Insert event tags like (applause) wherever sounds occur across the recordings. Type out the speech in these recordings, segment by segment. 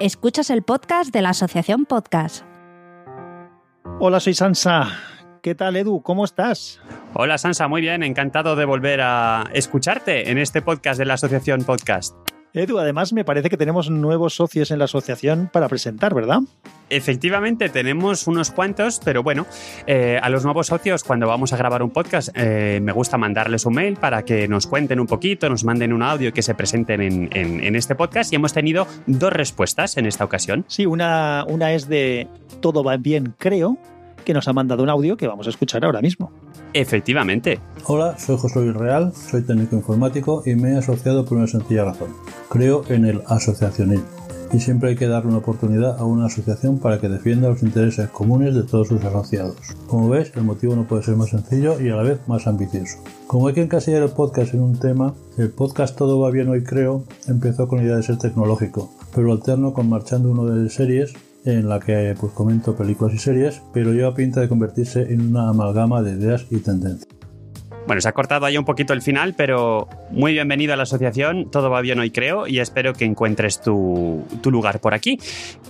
Escuchas el podcast de la Asociación Podcast. Hola, soy Sansa. ¿Qué tal, Edu? ¿Cómo estás? Hola, Sansa. Muy bien. Encantado de volver a escucharte en este podcast de la Asociación Podcast. Edu, además me parece que tenemos nuevos socios en la asociación para presentar, ¿verdad? Efectivamente, tenemos unos cuantos, pero bueno, eh, a los nuevos socios cuando vamos a grabar un podcast eh, me gusta mandarles un mail para que nos cuenten un poquito, nos manden un audio que se presenten en, en, este podcast y hemos tenido dos respuestas en esta ocasión. Sí, una, una es de todo va bien, creo, que nos ha mandado un audio que vamos a escuchar ahora mismo. Efectivamente. Hola, soy José Luis Real, soy técnico informático y me he asociado por una sencilla razón. Creo en el asociacionismo y siempre hay que darle una oportunidad a una asociación para que defienda los intereses comunes de todos sus asociados. Como ves, el motivo no puede ser más sencillo y a la vez más ambicioso. Como hay que encasillar el podcast en un tema, el podcast Todo va bien hoy creo empezó con la idea de ser tecnológico, pero alterno con marchando uno de series en la que pues, comento películas y series, pero lleva pinta de convertirse en una amalgama de ideas y tendencias. Bueno, se ha cortado ahí un poquito el final, pero muy bienvenido a la asociación. Todo va bien hoy, creo, y espero que encuentres tu, lugar por aquí.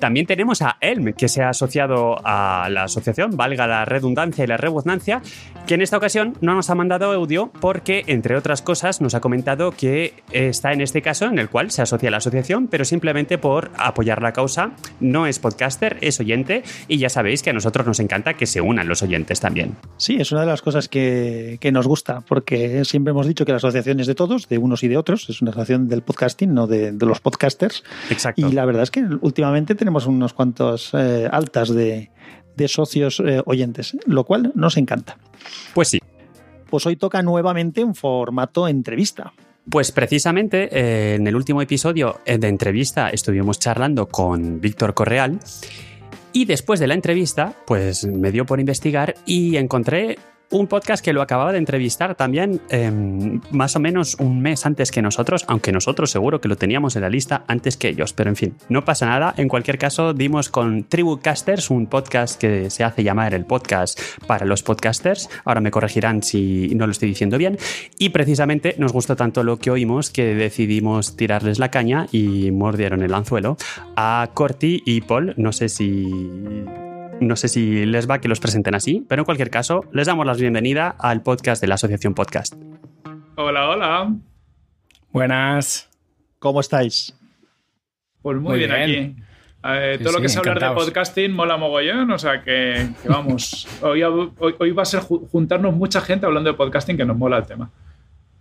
También tenemos a Elm, que se ha asociado a la asociación, valga la redundancia y la redundancia, que en esta ocasión no nos ha mandado audio porque, entre otras cosas, nos ha comentado que está en este caso en el cual se asocia a la asociación, pero simplemente por apoyar la causa. No es podcaster, es oyente, y ya sabéis que a nosotros nos encanta que se unan los oyentes también. Sí, es una de las cosas que nos gusta porque siempre hemos dicho que la asociación es de todos, de unos y de otros, es una asociación del podcasting, no de, los podcasters. Exacto. Y la verdad es que últimamente tenemos unos cuantos eh, altas de, socios eh, oyentes, lo cual nos encanta. Pues sí. Pues hoy toca nuevamente un formato entrevista. Pues precisamente eh, en el último episodio de entrevista estuvimos charlando con Víctor Correal y después de la entrevista pues me dio por investigar y encontré un podcast que lo acababa de entrevistar también em, más o menos un mes antes que nosotros, aunque nosotros seguro que lo teníamos en la lista antes que ellos, pero en fin, no pasa nada. En cualquier caso, dimos con Tribucasters, un podcast que se hace llamar el podcast para los podcasters. Ahora me corregirán si no lo estoy diciendo bien. Y precisamente nos gustó tanto lo que oímos que decidimos tirarles la caña y mordieron el anzuelo a Corti y Paul. No sé si no sé si les va que los presenten así, pero en cualquier caso, les damos la bienvenida al podcast de la Asociación Podcast. Hola, hola. Buenas. ¿Cómo estáis? Pues muy, bien, aquí. todo lo que es hablar de podcasting mola mogollón, o sea que, vamos, hoy, hoy, va a ser juntarnos mucha gente hablando de podcasting que nos mola el tema.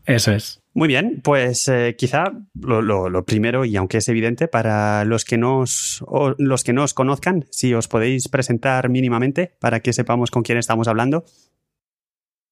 Eso es. Muy bien, pues eh, quizá lo, primero, y aunque es evidente, para los que, nos, los que no os conozcan, si os podéis presentar mínimamente para que sepamos con quién estamos hablando.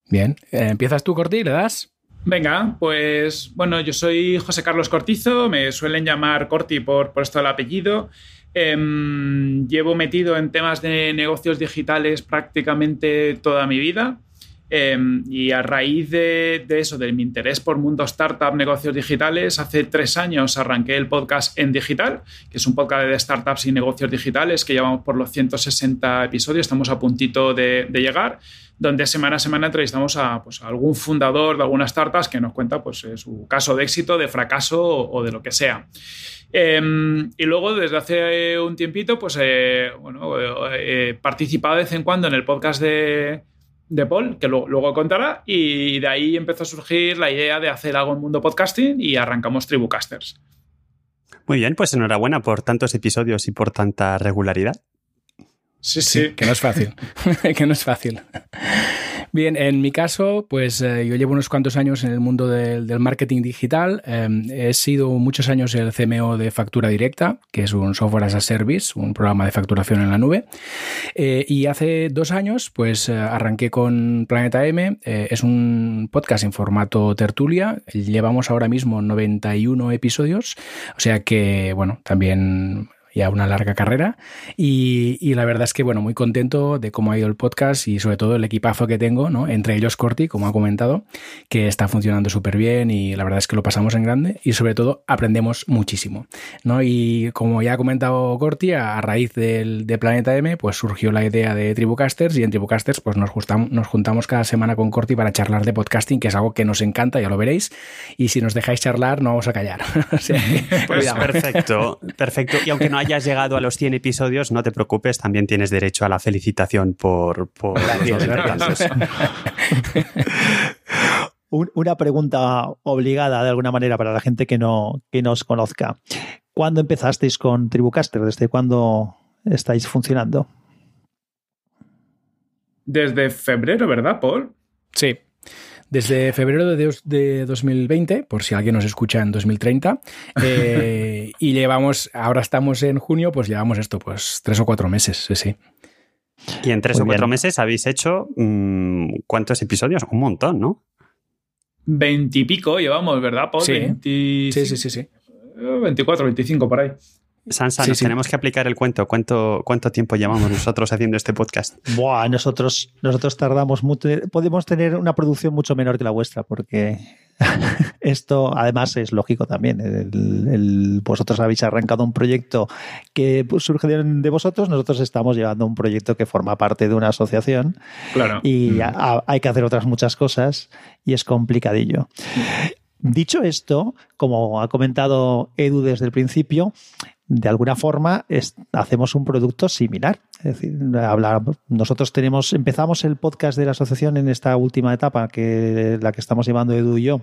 Bien, eh, ¿empiezas tú, Corti? ¿Le das? Venga, pues bueno, yo soy José Carlos Cortizo, me suelen llamar Corti por, por esto del apellido. Em, llevo metido en temas de negocios digitales prácticamente toda mi vida. Em, y a raíz de, eso, de mi interés por mundo startup, negocios digitales, hace tres años arranqué el podcast En Digital, que es un podcast de startups y negocios digitales que llevamos por los 160 episodios, estamos a puntito de, llegar, donde semana a semana entrevistamos a, pues, algún fundador de algunas startups que nos cuenta pues, eh, su caso de éxito, de fracaso o, de lo que sea. Em, y luego, desde hace un tiempito, pues eh, bueno, he participado de vez en cuando en el podcast de de Paul, que luego, contará, y de ahí empezó a surgir la idea de hacer algo en mundo podcasting y arrancamos Tribucasters. Muy bien, pues enhorabuena por tantos episodios y por tanta regularidad. Sí, sí. que no es fácil. (laughs) que no es fácil. Bien, en mi caso, pues eh, yo llevo unos cuantos años en el mundo del, marketing digital. Em, he sido muchos años el CMO de Factura Directa, que es un software as a service, un programa de facturación en la nube. Eh, y hace dos años, pues eh, arranqué con Planeta M. es un podcast en formato tertulia. Llevamos ahora mismo 91 episodios. O sea que, bueno, también ya una larga carrera. Y, la verdad es que, bueno, muy contento de cómo ha ido el podcast y sobre todo el equipazo que tengo, ¿no? Entre ellos Corti, como ha comentado, que está funcionando súper bien y la verdad es que lo pasamos en grande y sobre todo aprendemos muchísimo, ¿no? Y como ya ha comentado Corti, a, raíz del, de Planeta M, pues surgió la idea de Tribucasters y en Tribucasters pues nos, nos juntamos cada semana con Corti para charlar de podcasting, que es algo que nos encanta, ya lo veréis. Y si nos dejáis charlar, no vamos a callar. (laughs) (laughs) pues perfecto, perfecto. Y aunque no hayas llegado a los 100 episodios, no te preocupes, también tienes derecho a la felicitación por, por (laughs) Una pregunta obligada de alguna manera para la gente que no que nos conozca. ¿Cuándo empezasteis con Tribucaster? ¿Desde cuándo estáis funcionando? Desde febrero, ¿verdad, Paul? Sí, desde febrero de, 2020, por si alguien nos escucha en 2030, eh, (laughs) y llevamos, ahora estamos en junio, pues llevamos esto, pues tres o cuatro meses, sí, sí. Y en tres o cuatro meses habéis hecho mm, ¿cuántos episodios? Un montón, ¿no? Veintipico llevamos, ¿verdad, Paul? Sí. sí, sí, sí, sí. 24, 25 por ahí. Sansa, nos tenemos que aplicar el cuento. ¿Cuánto, ¿Cuánto tiempo llevamos nosotros haciendo este podcast? Buah, nosotros, nosotros tardamos mucho. Podemos tener una producción mucho menor que la vuestra, porque (laughs) esto además es lógico también. El, vosotros habéis arrancado un proyecto que surge de, vosotros, nosotros estamos llevando un proyecto que forma parte de una asociación. Claro. Y mm. hay que hacer otras muchas cosas y es complicadillo. Dicho esto, como ha comentado Edu desde el principio, de alguna forma hacemos un producto similar. Es decir, nosotros tenemos, empezamos el podcast de la asociación en esta última etapa, que la que estamos llevando Edu y yo,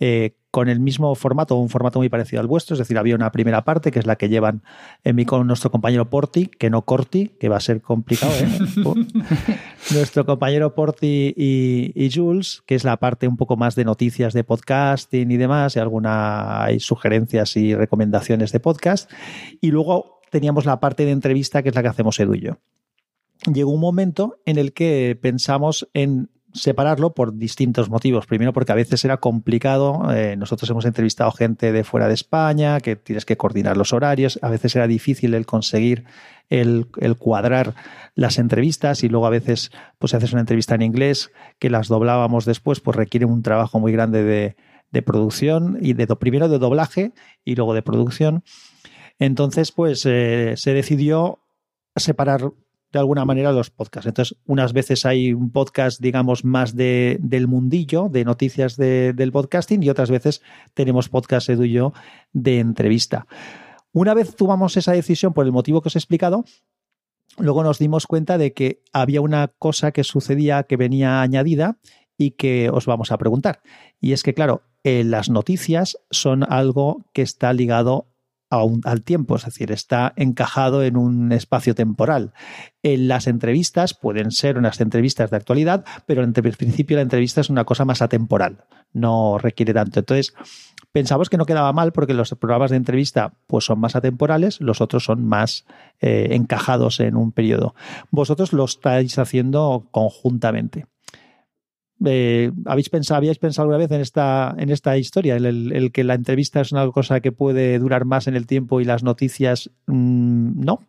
eh, con el mismo formato, un formato muy parecido al vuestro, es decir, había una primera parte que es la que llevan en mi con nuestro compañero Porti, que no Corti, que va a ser complicado, ¿eh? (laughs) nuestro compañero Porti y, Jules, que es la parte un poco más de noticias de podcasting y demás, y alguna hay sugerencias y recomendaciones de podcast, y luego teníamos la parte de entrevista que es la que hacemos Edu y yo. Llegó un momento en el que pensamos en separarlo por distintos motivos. Primero, porque a veces era complicado. Eh, nosotros hemos entrevistado gente de fuera de España, que tienes que coordinar los horarios. A veces era difícil el conseguir el, cuadrar las entrevistas y luego a veces, pues, si haces una entrevista en inglés, que las doblábamos después, pues requiere un trabajo muy grande de, producción y de primero de doblaje y luego de producción. Entonces, pues eh, se decidió separar de alguna manera los podcasts. Entonces, unas veces hay un podcast, digamos, más de, del mundillo, de noticias del podcasting, y otras veces tenemos podcast, Edu de entrevista. Una vez tomamos esa decisión por el motivo que os he explicado, luego nos dimos cuenta de que había una cosa que sucedía que venía añadida y que os vamos a preguntar. Y es que, claro, eh, las noticias son algo que está ligado al tiempo, es decir, está encajado en un espacio temporal. En las entrevistas pueden ser unas entrevistas de actualidad, pero en principio la entrevista es una cosa más atemporal, no requiere tanto. Entonces, pensamos que no quedaba mal porque los programas de entrevista pues son más atemporales, los otros son más eh, encajados en un periodo. Vosotros lo estáis haciendo conjuntamente. Eh, ¿habéis pensado, ¿Habíais pensado alguna vez en esta, en esta historia? El, el, que la entrevista es una cosa que puede durar más en el tiempo y las noticias mm, no.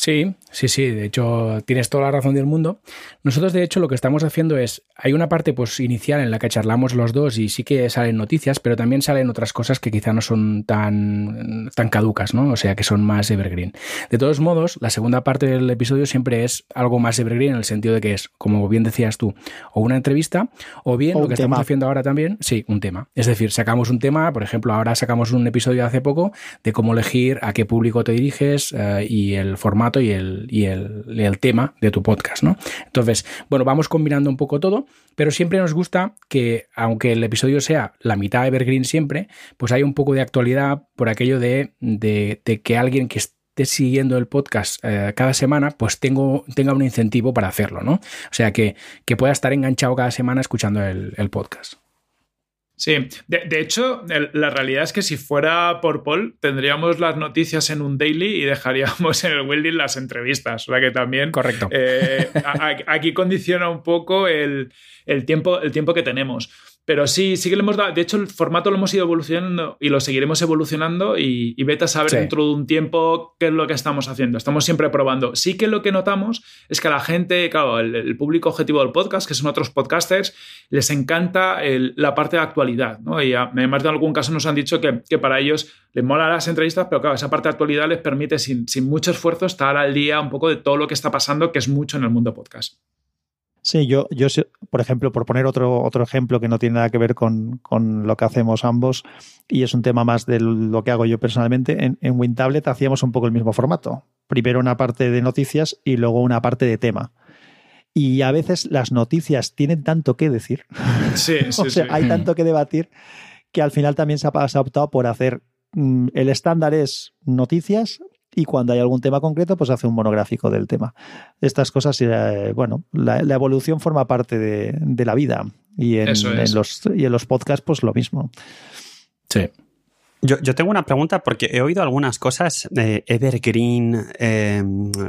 Sí, sí, sí, de hecho tienes toda la razón del mundo. Nosotros de hecho lo que estamos haciendo es, hay una parte pues inicial en la que charlamos los dos y sí que salen noticias, pero también salen otras cosas que quizá no son tan, tan caducas, ¿no? O sea, que son más evergreen. De todos modos, la segunda parte del episodio siempre es algo más evergreen en el sentido de que es, como bien decías tú, o una entrevista o bien lo que estamos haciendo ahora también, sí, un tema. Es decir, sacamos un tema, por ejemplo, ahora sacamos un episodio hace poco de cómo elegir a qué público te diriges eh, y el formato y el, y el, tema de tu podcast, ¿no? Entonces, bueno, vamos combinando un poco todo, pero siempre nos gusta que, aunque el episodio sea la mitad evergreen siempre, pues hay un poco de actualidad por aquello de, que alguien que esté siguiendo el podcast eh, cada semana, pues tenga un incentivo para hacerlo, ¿no? O sea, que, pueda estar enganchado cada semana escuchando el podcast. Sí, de, hecho, la realidad es que si fuera por Paul, tendríamos las noticias en un daily y dejaríamos en el Wilding las entrevistas. O sea que también. Correcto. Eh, aquí condiciona un poco el, tiempo, el tiempo que tenemos. Pero sí, sí que le hemos dado. De hecho, el formato lo hemos ido evolucionando y lo seguiremos evolucionando. Y, y vete a saber dentro de un tiempo qué es lo que estamos haciendo. Estamos siempre probando. Sí que lo que notamos es que a la gente, claro, el, público objetivo del podcast, que son otros podcasters, les encanta la parte de actualidad. ¿no? Y además de algún caso nos han dicho que, que, para ellos les mola las entrevistas, pero claro, esa parte de actualidad les permite sin, sin mucho esfuerzo estar al día un poco de todo lo que está pasando, que es mucho en el mundo podcast. Sí, yo, yo, por ejemplo, por poner otro, otro ejemplo que no tiene nada que ver con, con, lo que hacemos ambos, y es un tema más de lo que hago yo personalmente, en, en WinTablet hacíamos un poco el mismo formato. Primero una parte de noticias y luego una parte de tema. Y a veces las noticias tienen tanto que decir. (laughs) Sí, (laughs) sí, o sea, sí. hay tanto que debatir que al final también se ha, se ha optado por hacer. mm, el estándar es noticias, y cuando hay algún tema concreto, pues hace un monográfico del tema. Estas cosas, eh, bueno, la, la, evolución forma parte de, de la vida y en, Eso es. en los, y en los podcasts, pues lo mismo. Sí. Yo, yo, tengo una pregunta porque he oído algunas cosas de evergreen, eh,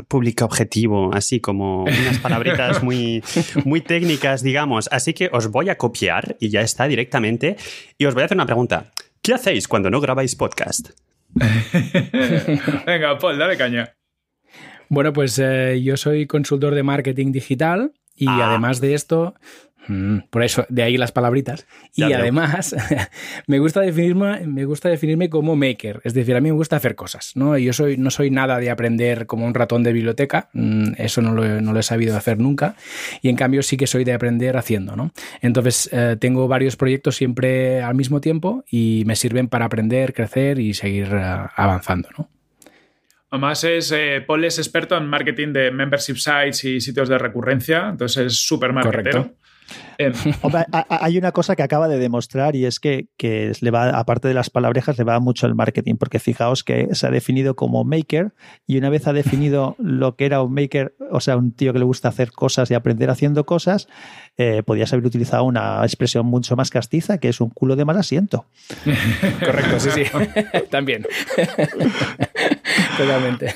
público objetivo, así como unas palabritas (laughs) muy, muy técnicas, digamos. Así que os voy a copiar y ya está directamente. Y os voy a hacer una pregunta. ¿Qué hacéis cuando no grabáis podcast? (laughs) Venga, Paul, dale caña. Bueno, pues eh, yo soy consultor de marketing digital y ah. además de esto, por eso, de ahí las palabritas. Y ya además, (laughs) me gusta definirme, me gusta definirme como maker. Es decir, a mí me gusta hacer cosas. ¿no? Yo soy, no soy nada de aprender como un ratón de biblioteca. mmm, Eso no lo, no lo, he sabido hacer nunca. Y en cambio sí que soy de aprender haciendo. ¿no? Entonces, eh, tengo varios proyectos siempre al mismo tiempo y me sirven para aprender, crecer y seguir uh, avanzando. ¿no? Además, es, eh, Paul es experto en marketing de membership sites y sitios de recurrencia, entonces es súper marketero. Eh. (laughs) Hombre, hay una cosa que acaba de demostrar y es que, que, le va, aparte de las palabrejas, le va mucho el marketing, porque fijaos que se ha definido como maker y una vez ha definido (laughs) lo que era un maker, o sea, un tío que le gusta hacer cosas y aprender haciendo cosas, eh, podías haber utilizado una expresión mucho más castiza, que es un culo de mal asiento. (laughs) Correcto, sí, sí. También. Totalmente.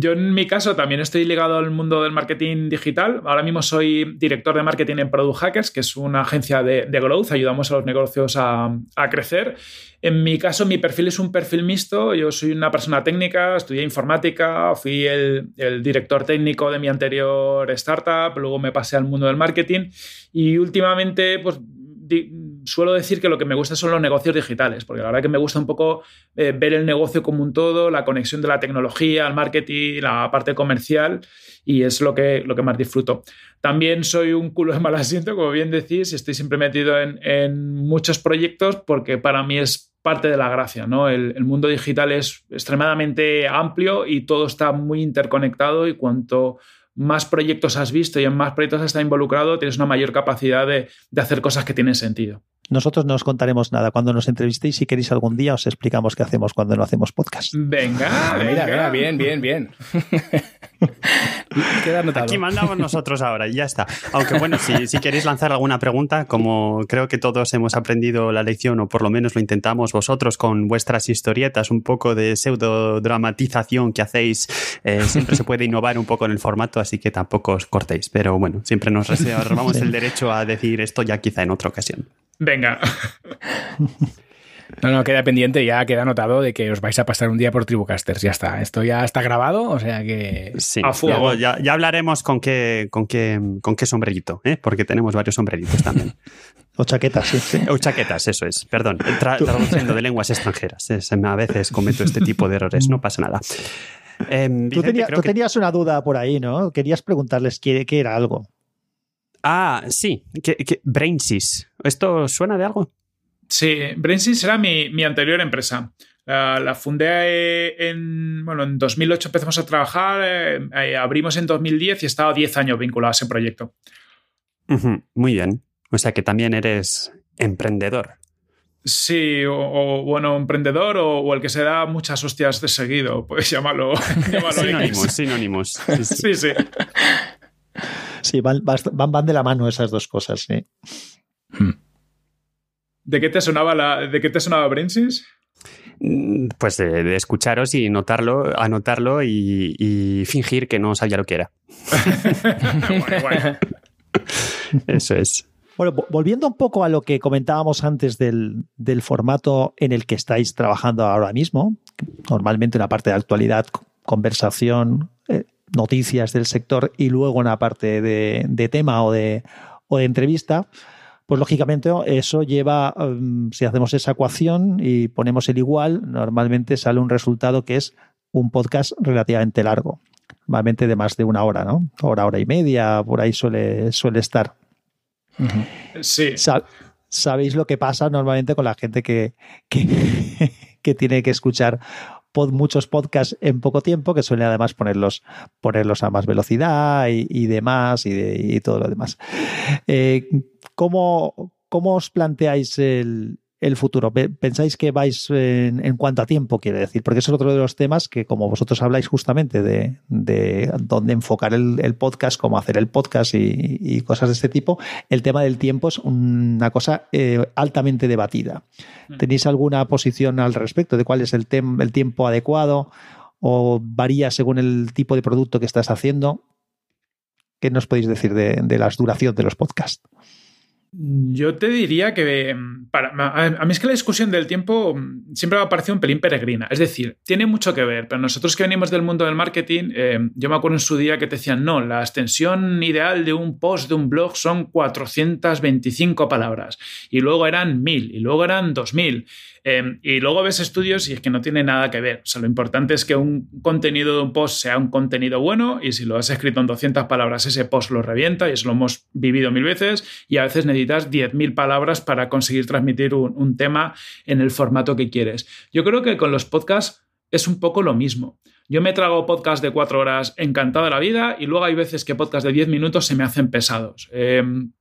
Yo en mi caso también estoy ligado al mundo del marketing digital. Ahora mismo soy director de marketing en Product Hackers, que es una agencia de, growth. Ayudamos a los negocios a, a, crecer. En mi caso, mi perfil es un perfil mixto. Yo soy una persona técnica, estudié informática, fui el, el director técnico de mi anterior startup, luego me pasé al mundo del marketing y últimamente, pues suelo decir que lo que me gusta son los negocios digitales, porque la verdad que me gusta un poco eh, ver el negocio como un todo, la conexión de la tecnología, el marketing, la parte comercial, y es lo que, lo que más disfruto. También soy un culo de mal asiento, como bien decís, y estoy siempre metido en, en muchos proyectos porque para mí es parte de la gracia, ¿no? El, el, mundo digital es extremadamente amplio y todo está muy interconectado y cuanto más proyectos has visto y en más proyectos has estado involucrado, tienes una mayor capacidad de, de, hacer cosas que tienen sentido. Nosotros no os contaremos nada. Cuando nos entrevistéis, si queréis algún día, os explicamos qué hacemos cuando no hacemos podcast. Venga, venga. Mira, mira, bien, bien, bien. (laughs) Queda anotado. Aquí mandamos nosotros ahora y ya está. Aunque bueno, si, si, queréis lanzar alguna pregunta, como creo que todos hemos aprendido la lección, o por lo menos lo intentamos vosotros con vuestras historietas, un poco de pseudo dramatización que hacéis, eh, siempre se puede innovar un poco en el formato, así que tampoco os cortéis. Pero bueno, siempre nos reservamos (laughs) sí. el derecho a decir esto ya quizá en otra ocasión. Venga. (laughs) No, no, queda pendiente, ya queda anotado de que os vais a pasar un día por Tribucasters. Ya está. Esto ya está grabado, o sea que. Sí, a fuego. Ya, ya, hablaremos con qué, con qué, con qué sombrerito, ¿eh? porque tenemos varios sombreritos también. (laughs) o chaquetas, sí. sí. O chaquetas, eso es. Perdón, tra traduciendo de lenguas extranjeras. Es, a veces cometo este tipo de errores, no pasa nada. Eh, Vicente, tú, tenía, tú que... tenías una duda por ahí, ¿no? Querías preguntarles qué, qué era algo. Ah, sí, Brainsys. ¿Esto suena de algo? Sí, Brainsys era mi, mi anterior empresa. La, la, fundé en, bueno, en 2008 empezamos a trabajar, eh, abrimos en 2010 y he estado 10 años vinculado a ese proyecto. Uh -huh, muy bien. O sea que también eres emprendedor. Sí, o, o bueno, emprendedor o, o, el que se da muchas hostias de seguido, (laughs) pues llámalo. llámalo (laughs) sinónimos, sinónimos. Sí, sí. (laughs) sí, sí. van, van, van, de la mano esas dos cosas, sí. Hmm. ¿De qué te sonaba la, de qué te sonaba Brainsys? Pues de, de, escucharos y notarlo, anotarlo y, y, fingir que no sabía lo que era. bueno, (laughs) bueno. Eso es. Bueno, volviendo un poco a lo que comentábamos antes del, del, formato en el que estáis trabajando ahora mismo, normalmente una parte de actualidad, conversación, eh, noticias del sector y luego una parte de, de tema o de, o de entrevista, pues lógicamente eso lleva, um, si hacemos esa ecuación y ponemos el igual, normalmente sale un resultado que es un podcast relativamente largo. normalmente de más de una hora, ¿no? Hora, hora y media, por ahí suele, suele estar. Sí. Sabéis lo que pasa normalmente con la gente que, que, (laughs) tiene que escuchar muchos podcasts en poco tiempo, que suele además ponerlos, ponerlos a más velocidad y, demás y, todo lo demás. Eh, ¿cómo, ¿Cómo os planteáis el, el futuro? ¿Pensáis que vais en, cuanto a tiempo, quiere decir? Porque eso es otro de los temas que, como vosotros habláis justamente de, dónde enfocar el, podcast, cómo hacer el podcast y, cosas de este tipo, el tema del tiempo es una cosa eh, altamente debatida. Mm. ¿Tenéis alguna posición al respecto de cuál es el, el tiempo adecuado o varía según el tipo de producto que estás haciendo? ¿Qué nos podéis decir de, de la duración de los podcasts? Yo te diría que mm, para, a mí es que la discusión del tiempo mm, siempre me ha parecido un pelín peregrina. Es decir, tiene mucho que ver, pero nosotros que venimos del mundo del marketing, eh, yo me acuerdo en su día que te decían, no, la extensión ideal de un post de un blog son 425 palabras, y luego eran 1000, y luego eran 2000. Em, y luego ves estudios y es que no tiene nada que ver. O sea, lo importante es que un contenido de un post sea un contenido bueno y si lo has escrito en 200 palabras, ese post lo revienta y eso lo hemos vivido mil veces y a veces necesitas 10.000 palabras para conseguir transmitir un, tema en el formato que quieres. Yo creo que con los podcasts es un poco lo mismo. Yo me trago podcast de cuatro horas encantado de la vida y luego hay veces que podcast de 10 minutos se me hacen pesados. Em,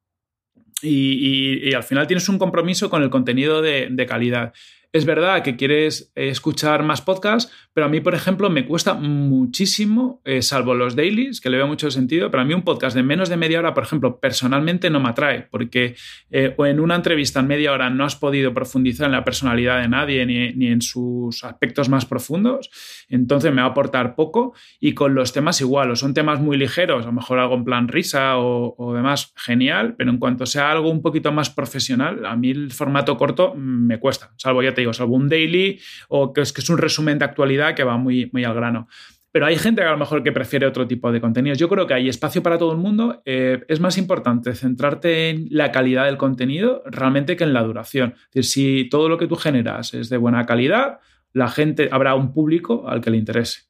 y, al final tienes un compromiso con el contenido de, calidad. Es verdad que quieres escuchar más podcasts, pero a mí, por ejemplo, me cuesta muchísimo, eh, salvo los dailies, que le veo mucho sentido, pero a mí un podcast de menos de media hora, por ejemplo, personalmente no me atrae, porque eh, o en una entrevista en media hora no has podido profundizar en la personalidad de nadie ni, en sus aspectos más profundos, entonces me va a aportar poco. Y con los temas igual, o son temas muy ligeros, a lo mejor algo en plan risa o, o demás, genial, pero en cuanto sea algo un poquito más profesional, a mí el formato corto me cuesta, salvo ya digo, salvo un daily o que es, que es un resumen de actualidad que va muy, muy al grano. Pero hay gente que a lo mejor que prefiere otro tipo de contenidos. Yo creo que hay espacio para todo el mundo. Eh, es más importante centrarte en la calidad del contenido realmente que en la duración. Es decir, si todo lo que tú generas es de buena calidad, la gente, habrá un público al que le interese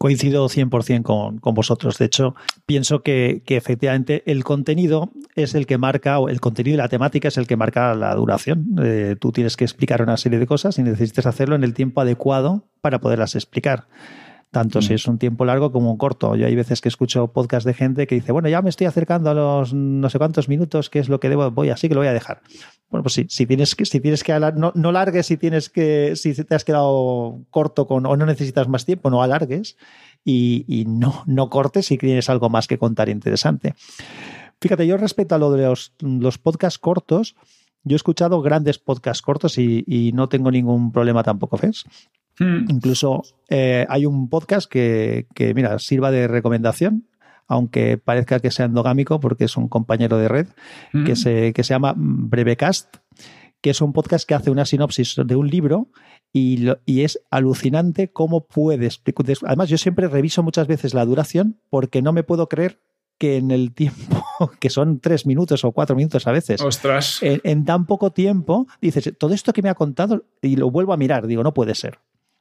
coincido 100% con, con vosotros. De hecho, pienso que, efectivamente el contenido es el que marca, o el contenido y la temática es el que marca la duración. Eh, tú tienes que explicar una serie de cosas y necesitas hacerlo en el tiempo adecuado para poderlas explicar tanto si mm. es un tiempo largo como un corto. Yo hay veces que escucho podcast de gente que dice, bueno, ya me estoy acercando a los no sé cuántos minutos, ¿qué es lo que debo? Voy así que lo voy a dejar. Bueno, pues sí, si tienes que, si tienes que no, no largues si tienes que, si te has quedado corto con, o no necesitas más tiempo, no alargues y, no, no cortes si tienes algo más que contar interesante. Fíjate, yo respecto a lo de los, los podcasts cortos, yo he escuchado grandes podcasts cortos y, y no tengo ningún problema tampoco, ¿ves? Hmm. Incluso eh, hay un podcast que, mira, sirva de recomendación, aunque parezca que sea endogámico porque es un compañero de red, que, hmm. se, que se llama Brevecast, que es un podcast que hace una sinopsis de un libro y, y, es alucinante cómo puedes. Además, yo siempre reviso muchas veces la duración porque no me puedo creer que en el (laughs) tiempo, que son tres minutos o cuatro minutos a veces, Ostras. en tan poco tiempo, dices, todo esto que me ha contado, y lo vuelvo a mirar, digo, no puede ser.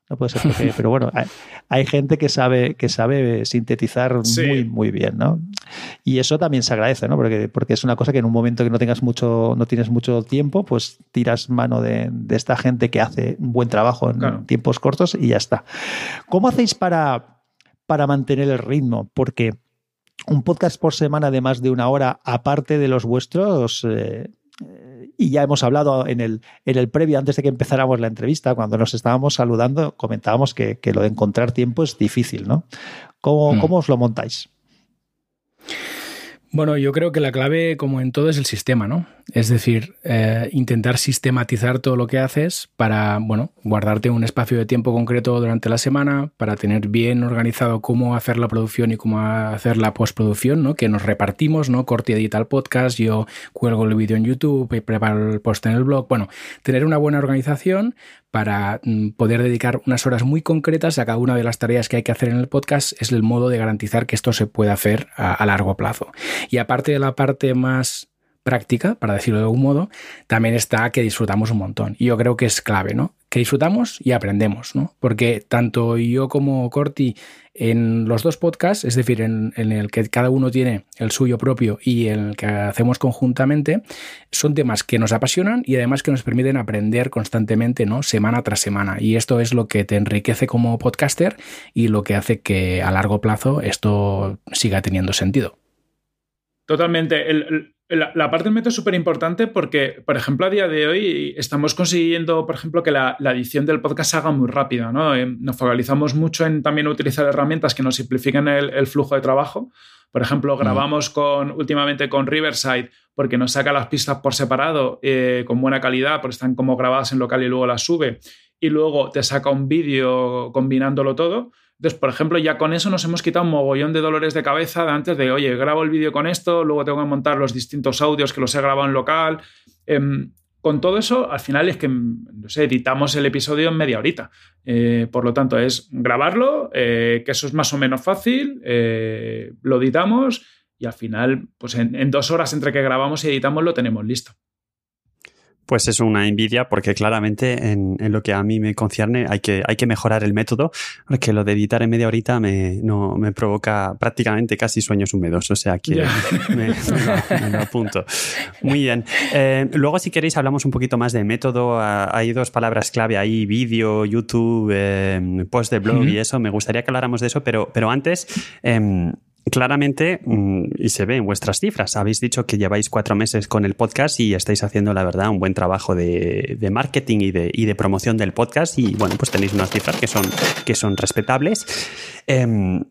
No puede ser porque, pero bueno, hay, gente que sabe, que sabe sintetizar muy, muy bien, ¿no? Y eso también se agradece, ¿no? Porque, porque es una cosa que en un momento que no tengas mucho, no tienes mucho tiempo, pues tiras mano de, esta gente que hace un buen trabajo en tiempos cortos y ya está. ¿Cómo hacéis para, para mantener el ritmo? Porque un podcast por semana de más de una hora, aparte de los vuestros, eh, y ya hemos hablado en el, en el previo, antes de que empezáramos la entrevista, cuando nos estábamos saludando, comentábamos que, lo de encontrar tiempo es difícil, ¿no? ¿Cómo, mm. ¿cómo os lo montáis? Bueno, yo creo que la clave, como en todo, es el sistema, ¿no? Es decir, eh, intentar sistematizar todo lo que haces para, bueno, guardarte un espacio de tiempo concreto durante la semana, para tener bien organizado cómo hacer la producción y cómo hacer la postproducción, ¿no? Que nos repartimos, ¿no? Corti edita el podcast, yo cuelgo el vídeo en YouTube y preparo el post en el blog. Bueno, tener una buena organización para mm, poder dedicar unas horas muy concretas a cada una de las tareas que hay que hacer en el podcast es el modo de garantizar que esto se pueda hacer a, largo plazo. Y aparte de la parte más práctica, para decirlo de algún modo, también está que disfrutamos un montón. Y yo creo que es clave, ¿no? Que disfrutamos y aprendemos, ¿no? Porque tanto yo como Corti en los dos podcasts, es decir, en, el que cada uno tiene el suyo propio y el que hacemos conjuntamente, son temas que nos apasionan y además que nos permiten aprender constantemente, ¿no? Semana tras semana. Y esto es lo que te enriquece como podcaster y lo que hace que a largo plazo esto siga teniendo sentido. Totalmente. La, parte del método es súper importante porque, por ejemplo, a día de hoy estamos consiguiendo, por ejemplo, que la, edición del podcast se haga muy rápida. ¿no? Eh, nos focalizamos mucho en también utilizar herramientas que nos simplifiquen el, flujo de trabajo. Por ejemplo, grabamos con, últimamente con Riverside porque nos saca las pistas por separado eh, con buena calidad, porque están como grabadas en local y luego las sube. Y luego te saca un vídeo combinándolo todo. Entonces, por ejemplo, ya con eso nos hemos quitado un mogollón de dolores de cabeza de antes de, oye, grabo el vídeo con esto, luego tengo que montar los distintos audios que los he grabado en local. Em, con todo eso, al final es que, sé, editamos el episodio en media horita. Eh, por lo tanto, es grabarlo, eh, que eso es más o menos fácil, eh, lo editamos y al final, pues en dos horas entre que grabamos y editamos lo tenemos listo pues es una envidia porque claramente en, lo que a mí me concierne hay que, hay que mejorar el método, porque lo de editar en media horita me, no, me provoca prácticamente casi sueños húmedos, o sea que (laughs) me, lo, apunto. Muy bien. Eh, luego si queréis hablamos un poquito más de método, hay dos palabras clave ahí, vídeo, YouTube, eh, post de blog y eso, me gustaría que habláramos de eso, pero, pero antes... Em, claramente, mm, y se ve en vuestras cifras, habéis dicho que lleváis cuatro meses con el podcast y estáis haciendo, la verdad, un buen trabajo de, marketing y de, promoción del podcast y, bueno, pues tenéis unas cifras que son, que son respetables. Em,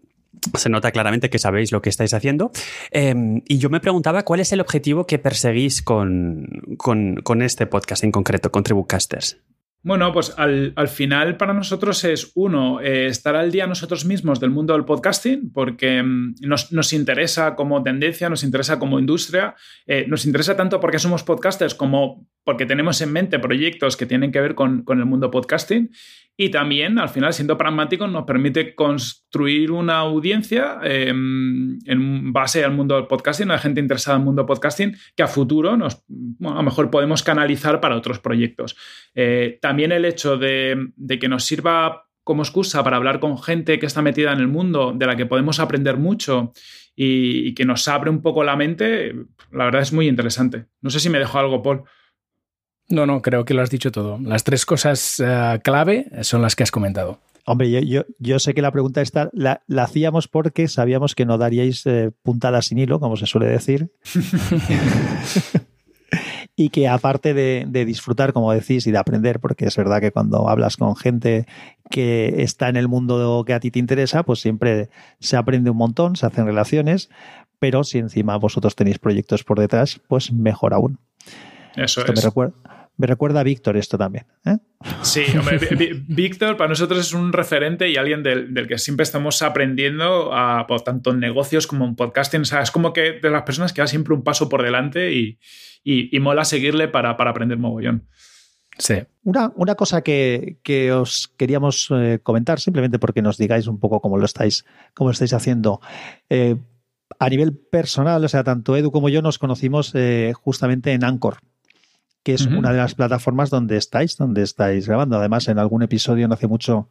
se nota claramente que sabéis lo que estáis haciendo. Em, y yo me preguntaba cuál es el objetivo que perseguís con, con este podcast en concreto, con Tribucasters. Bueno, pues al, final para nosotros es uno, eh, estar al día nosotros mismos del mundo del podcasting, porque mm, nos, interesa como tendencia, nos interesa como industria, eh, nos interesa tanto porque somos podcasters como porque tenemos en mente proyectos que tienen que ver con, con el mundo podcasting y también, al final, siendo pragmáticos, nos permite construir una audiencia em, en base al mundo del podcasting, a gente interesada en el mundo del podcasting, que a futuro nos, a lo mejor podemos canalizar para otros proyectos. Eh, también el hecho de, que nos sirva como excusa para hablar con gente que está metida en el mundo, de la que podemos aprender mucho y, y que nos abre un poco la mente, la verdad es muy interesante. No sé si me dejó algo, Paul. No, no, creo que lo has dicho todo. Las tres cosas eh, clave son las que has comentado. Hombre, yo, yo, sé que la pregunta esta la, hacíamos porque sabíamos que no daríais eh, puntadas sin hilo, como se suele decir. (laughs) y que aparte de, de, disfrutar, como decís, y de aprender, porque es verdad que cuando hablas con gente que está en el mundo que a ti te interesa, pues siempre se aprende un montón, se hacen relaciones, pero si encima vosotros tenéis proyectos por detrás, pues mejor aún. Eso es. Me recuerda, me recuerda a Víctor esto también. ¿eh? Sí, hombre, Víctor para nosotros es un referente y alguien del, que siempre estamos aprendiendo, a, por tanto en negocios como en podcasting. O sea, es como que de las personas que va siempre un paso por delante y, mola seguirle para, aprender mogollón. Sí. Una, una cosa que, os queríamos eh, comentar, simplemente porque nos digáis un poco cómo lo estáis, cómo lo estáis haciendo. Eh, a nivel personal, o sea, tanto Edu como yo nos conocimos justamente en Anchor que es una de las plataformas donde estáis, donde estáis grabando. Además, en algún episodio no hace mucho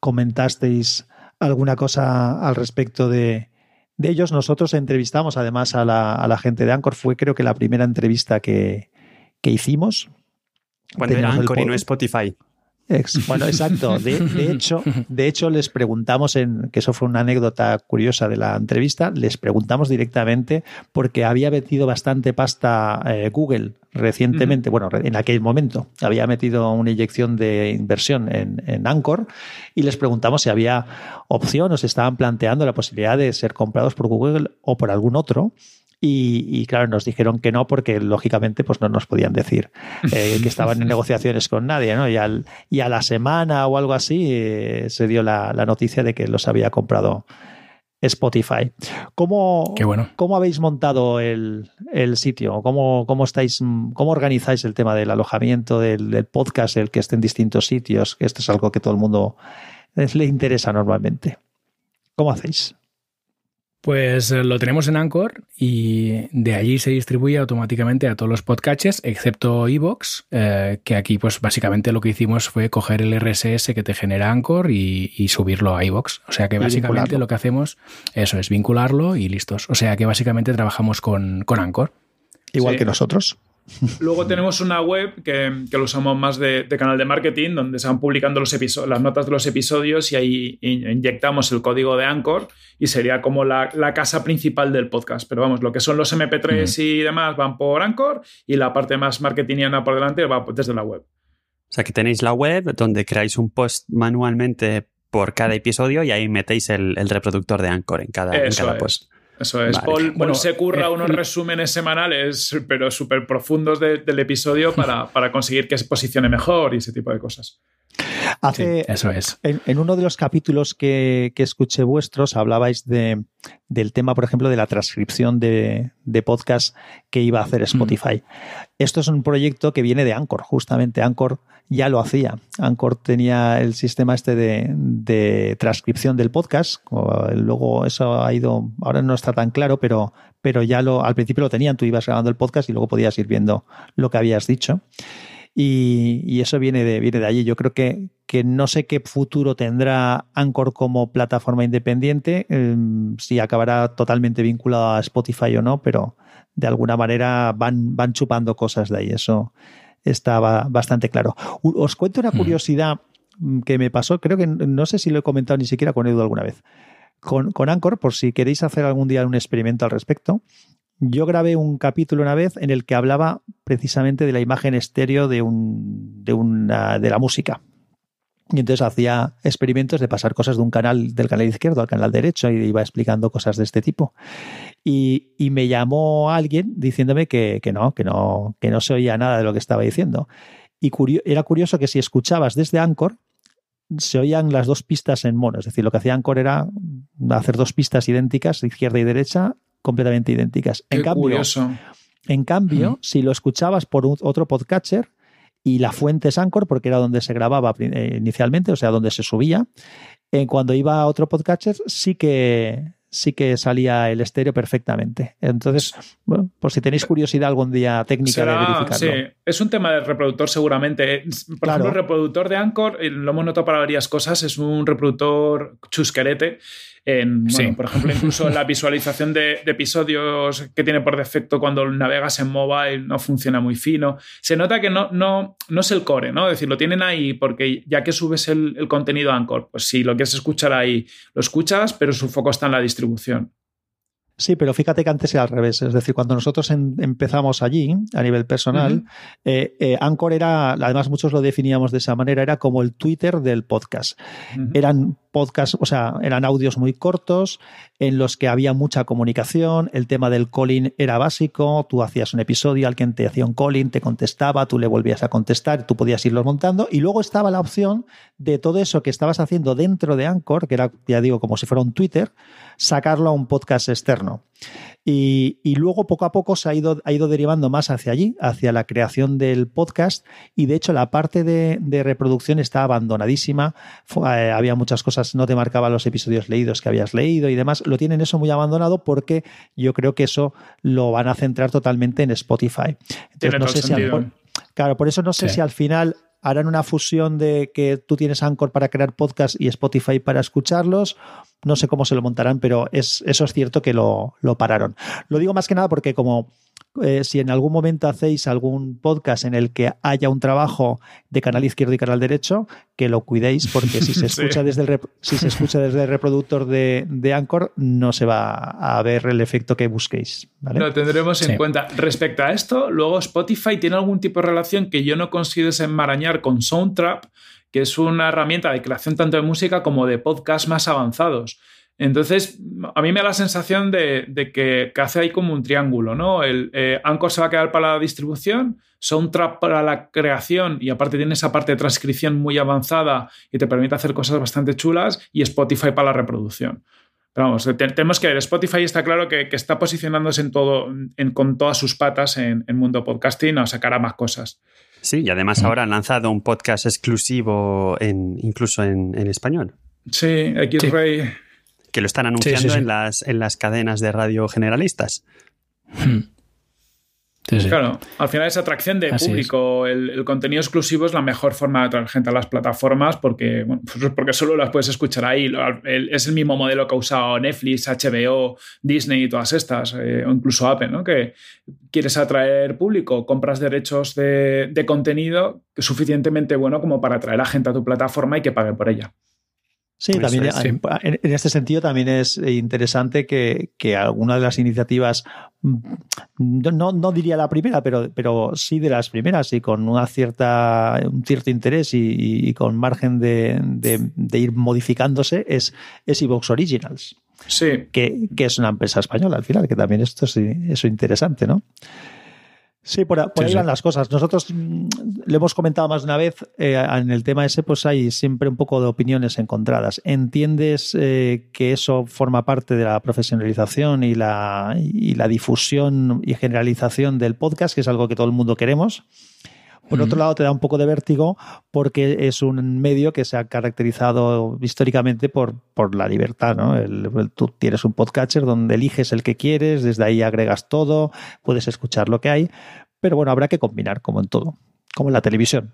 comentasteis alguna cosa al respecto de, ellos. Nosotros entrevistamos además a la, gente de Anchor. Fue creo que la primera entrevista que, hicimos. Cuando era Anchor y no Spotify (laughs) bueno, exacto. De, (laughs) hecho, de hecho, les preguntamos, en, que eso fue una anécdota curiosa de la entrevista, les preguntamos directamente porque había metido bastante pasta eh, Google recientemente, bueno, en aquel momento, había metido una inyección de inversión en, en Anchor y les preguntamos si había opción o se estaban planteando la posibilidad de ser comprados por Google o por algún otro. Y, claro, nos dijeron que no porque lógicamente pues no nos podían decir eh, que estaban en (laughs) negociaciones con nadie, ¿no? Y, al, y a la semana o algo así eh, se dio la, noticia de que los había comprado Spotify. ¿Cómo, bueno. ¿cómo habéis montado el, sitio? ¿Cómo, ¿Cómo, estáis, ¿Cómo organizáis el tema del alojamiento del, podcast, el que esté en distintos sitios? Esto es algo que todo el mundo le interesa normalmente. ¿Cómo hacéis? Pues eh, lo tenemos en Anchor y de allí se distribuye automáticamente a todos los podcatchers, excepto Evox, eh, que aquí pues básicamente lo que hicimos fue coger el RSS que te genera Anchor y, subirlo a Evox. O sea que básicamente lo que hacemos, eso es vincularlo y listos. O sea que básicamente trabajamos con, con Anchor. Igual que nosotros. Luego (laughs) tenemos una web que, lo usamos más de, canal de marketing, donde se van publicando los las notas de los episodios y ahí inyectamos el código de Anchor y sería como la, casa principal del podcast. Pero vamos, lo que son los MP3 y demás van por Anchor y la parte más marketingiana por delante va desde la web. O sea que tenéis la web donde creáis un post manualmente por cada episodio y ahí metéis el, reproductor de Anchor en cada, en cada post. Eso es. Paul, bueno, se curra eh, unos resúmenes semanales, pero súper profundos del episodio para, para, conseguir que se posicione mejor y ese tipo de cosas. Hace, eso es. En, uno de los capítulos que, escuché vuestros hablabais de, del tema, por ejemplo, de la transcripción de, podcast que iba a hacer Spotify. Esto es un proyecto que viene de Anchor, justamente. Anchor ya lo hacía. Anchor tenía el sistema este de, transcripción del podcast. Luego eso ha ido, ahora no está tan claro, pero, pero ya lo, al principio lo tenían. Tú ibas grabando el podcast y luego podías ir viendo lo que habías dicho. Y, eso viene de, viene de allí. Yo creo que, que no sé qué futuro tendrá Anchor como plataforma independiente, em, si acabará totalmente vinculado a Spotify o no, pero de alguna manera van, van chupando cosas de ahí. Eso estaba bastante claro. Os cuento una curiosidad que me pasó, creo que no sé si lo he comentado ni siquiera con Edu alguna vez. Con, con Anchor, por si queréis hacer algún día un experimento al respecto, yo grabé un capítulo una vez en el que hablaba precisamente de la imagen estéreo de, un, de, una, de la música. Y entonces hacía experimentos de pasar cosas de un canal, del canal izquierdo al canal derecho, y iba explicando cosas de este tipo. Y, me llamó alguien diciéndome que, no, que no, que no se oía nada de lo que estaba diciendo. Y era curioso que si escuchabas desde Anchor, se oían las dos pistas en mono. Es decir, lo que hacía Anchor era hacer dos pistas idénticas, izquierda y derecha, completamente idénticas. en cambio, En cambio, si lo escuchabas por otro podcatcher y la fuente es Anchor, porque era donde se grababa eh, inicialmente, o sea, donde se subía, eh, cuando iba a otro podcatcher sí que sí que salía el estéreo perfectamente. Entonces, bueno, por si tenéis curiosidad algún día técnica de verificarlo. Sí, es un tema del reproductor seguramente. Por ejemplo, el reproductor de Anchor, eh, lo hemos notado para varias cosas, es un reproductor chusquerete por ejemplo, incluso la (laughs) visualización de, episodios que tiene por defecto cuando navegas en mobile no funciona muy fino. Se nota que no, no, no es el core, ¿no? Es decir, lo tienen ahí porque ya que subes el, el contenido Anchor, pues si lo quieres escuchar ahí, lo escuchas, pero su foco está en la distribución. Sí, pero fíjate que antes era al revés. Es decir, cuando nosotros empezamos allí, a nivel personal, eh, eh, Anchor era, además muchos lo definíamos de esa manera, era como el Twitter del podcast. Eran podcasts, o sea, eran audios muy cortos en los que había mucha comunicación, el tema del calling era básico, tú hacías un episodio, alguien te hacía un calling, te contestaba, tú le volvías a contestar, tú podías irlos montando y luego estaba la opción de todo eso que estabas haciendo dentro de Anchor, que era, ya digo, como si fuera un Twitter, sacarlo a un podcast externo. Y, luego poco a poco se ha ido, ha ido derivando más hacia allí, hacia la creación del podcast. Y de hecho la parte de, reproducción está abandonadísima. Eh, había muchas cosas, no te marcaban los episodios leídos que habías leído y demás. Lo tienen eso muy abandonado porque yo creo que eso lo van a centrar totalmente en Spotify. Entonces, no sé si claro, por eso no sé si al final harán una fusión de que tú tienes Anchor para crear podcast y Spotify para escucharlos. No sé cómo se lo montarán, pero es, eso es cierto que lo, lo pararon. Lo digo más que nada porque como eh, si en algún momento hacéis algún podcast en el que haya un trabajo de canal izquierdo y canal derecho, que lo cuidéis, porque si se (laughs) escucha, desde, el si se escucha desde el reproductor de, de, Anchor, no se va a ver el efecto que busquéis. Lo tendremos en cuenta. Respecto a esto, luego Spotify tiene algún tipo de relación que yo no consigo desenmarañar con Soundtrap, que es una herramienta de creación tanto de música como de podcast más avanzados. Entonces, a mí me da la sensación de, que, hace ahí como un triángulo, ¿no? El eh, Anchor se va a quedar para la distribución, Soundtrap para la creación y aparte tiene esa parte de transcripción muy avanzada y te permite hacer cosas bastante chulas y Spotify para la reproducción. Pero vamos, tenemos que ver, Spotify está claro que, está posicionándose en todo, con todas sus patas en el mundo podcasting a sacar más cosas. Sí, y además ahora han lanzado un podcast exclusivo en, incluso en, español. Sí, X-Ray. que lo están anunciando sí, sí. En, las, en las cadenas de radio generalistas. Hmm. Sí, sí. Claro, al final esa atracción de Así público, el, el contenido exclusivo es la mejor forma de atraer gente a las plataformas porque, bueno, pues porque solo las puedes escuchar ahí. Es el mismo modelo que ha usado Netflix, HBO, Disney y todas estas, eh, o incluso Apple, ¿no? Que quieres atraer público, compras derechos de, de contenido es suficientemente bueno como para atraer a gente a tu plataforma y que pague por ella. Sí, Eso también es, sí. en, este sentido también es interesante que, que alguna de las iniciativas, mm, no, no, diría la primera, pero, pero sí de las primeras y con una cierta, un cierto interés y, y con margen de, de- de ir modificándose, es, es Evox Originals, Sí, que, que es una empresa española al final, que también esto es eso interesante, ¿no? Sí, por, a- por Sí, ahí sí. van las cosas. Nosotros mm, le hemos comentado más de una vez, eh, en el tema ese, pues hay siempre un poco de opiniones encontradas. ¿Entiendes eh, que eso forma parte de la profesionalización y la, y la difusión y generalización del podcast, que es algo que todo el mundo queremos? Por otro lado, te da un poco de vértigo porque es un medio que se ha caracterizado históricamente por, por la libertad. ¿no? El- el- tú tienes un podcatcher donde eliges el que quieres, desde ahí agregas todo, puedes escuchar lo que hay, pero bueno, habrá que combinar como en todo, como en la televisión.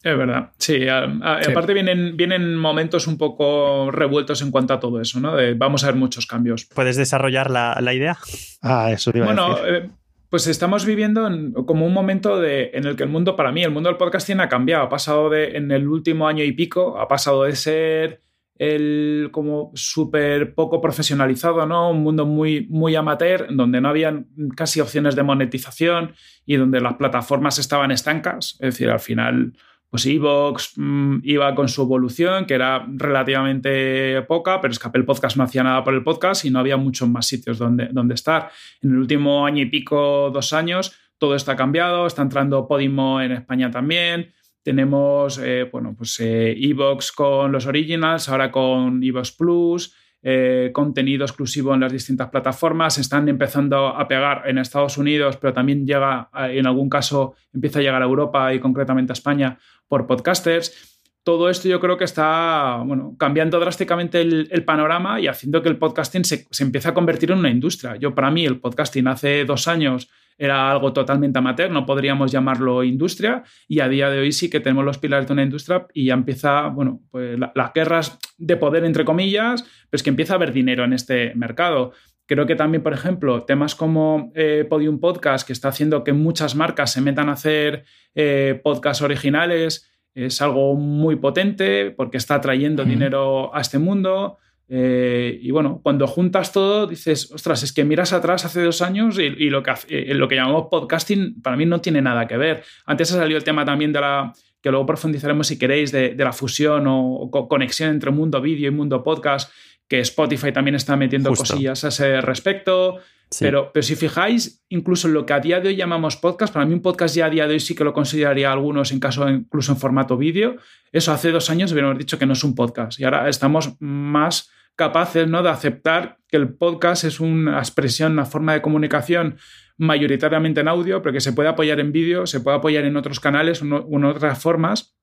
Es verdad, sí. a- a- Sí. Aparte vienen, vienen momentos un poco revueltos en cuanto a todo eso, ¿no? De- vamos a ver muchos cambios. ¿Puedes desarrollar la, la idea? Ah, eso te iba a Bueno, decir. eh, pues estamos viviendo en- como un momento de, en el que el mundo, para mí, el mundo del podcasting ha cambiado. Ha pasado de, en el último año y pico, ha pasado de ser el como súper poco profesionalizado, ¿no? Un mundo muy, muy amateur, donde no habían casi opciones de monetización y donde las plataformas estaban estancas. Es decir, al final, pues Evox mm, iba con su evolución, que era relativamente poca, pero es que Apple Podcast no hacía nada por el podcast y no había muchos más sitios donde, donde estar. En el último año y pico, dos años, todo esto ha cambiado. Está entrando Podimo en España también. Tenemos, eh, bueno, pues eh, Evox con los originals, ahora con Evox Plus, eh, contenido exclusivo en las distintas plataformas. Están empezando a pegar en Estados Unidos, pero también llega, en algún caso, empieza a llegar a Europa y concretamente a España por podcasters. Todo esto yo creo que está bueno, cambiando drásticamente el, panorama y haciendo que el podcasting se, se empiece a convertir en una industria. Yo, para mí, el podcasting hace dos años era algo totalmente amateur, no podríamos llamarlo industria, y a día de hoy sí que tenemos los pilares de una industria y ya empieza, bueno, pues la- las guerras de poder, entre comillas, pues que empieza a haber dinero en este mercado. Creo que también, por ejemplo, temas como eh, Podium Podcast, que está haciendo que muchas marcas se metan a hacer eh, podcasts originales, es algo muy potente porque está trayendo dinero a este mundo. Eh, y bueno, cuando juntas todo, dices, ostras, es que miras atrás hace dos años y, y lo, que, eh, lo que llamamos podcasting para mí no tiene nada que ver. Antes ha salido el tema también de la, que luego profundizaremos si queréis, de, de la fusión o, o co- conexión entre mundo vídeo y mundo podcast, que Spotify también está metiendo Justo. cosillas a ese respecto. Sí. Pero, pero si fijáis, incluso lo que a día de hoy llamamos podcast, para mí un podcast ya a día de hoy sí que lo consideraría algunos en caso incluso en formato vídeo. Eso hace dos años hubiéramos dicho que no es un podcast y ahora estamos más capaces ¿no? de aceptar que el podcast es una expresión, una forma de comunicación mayoritariamente en audio, pero que se puede apoyar en vídeo, se puede apoyar en otros canales o en otras formas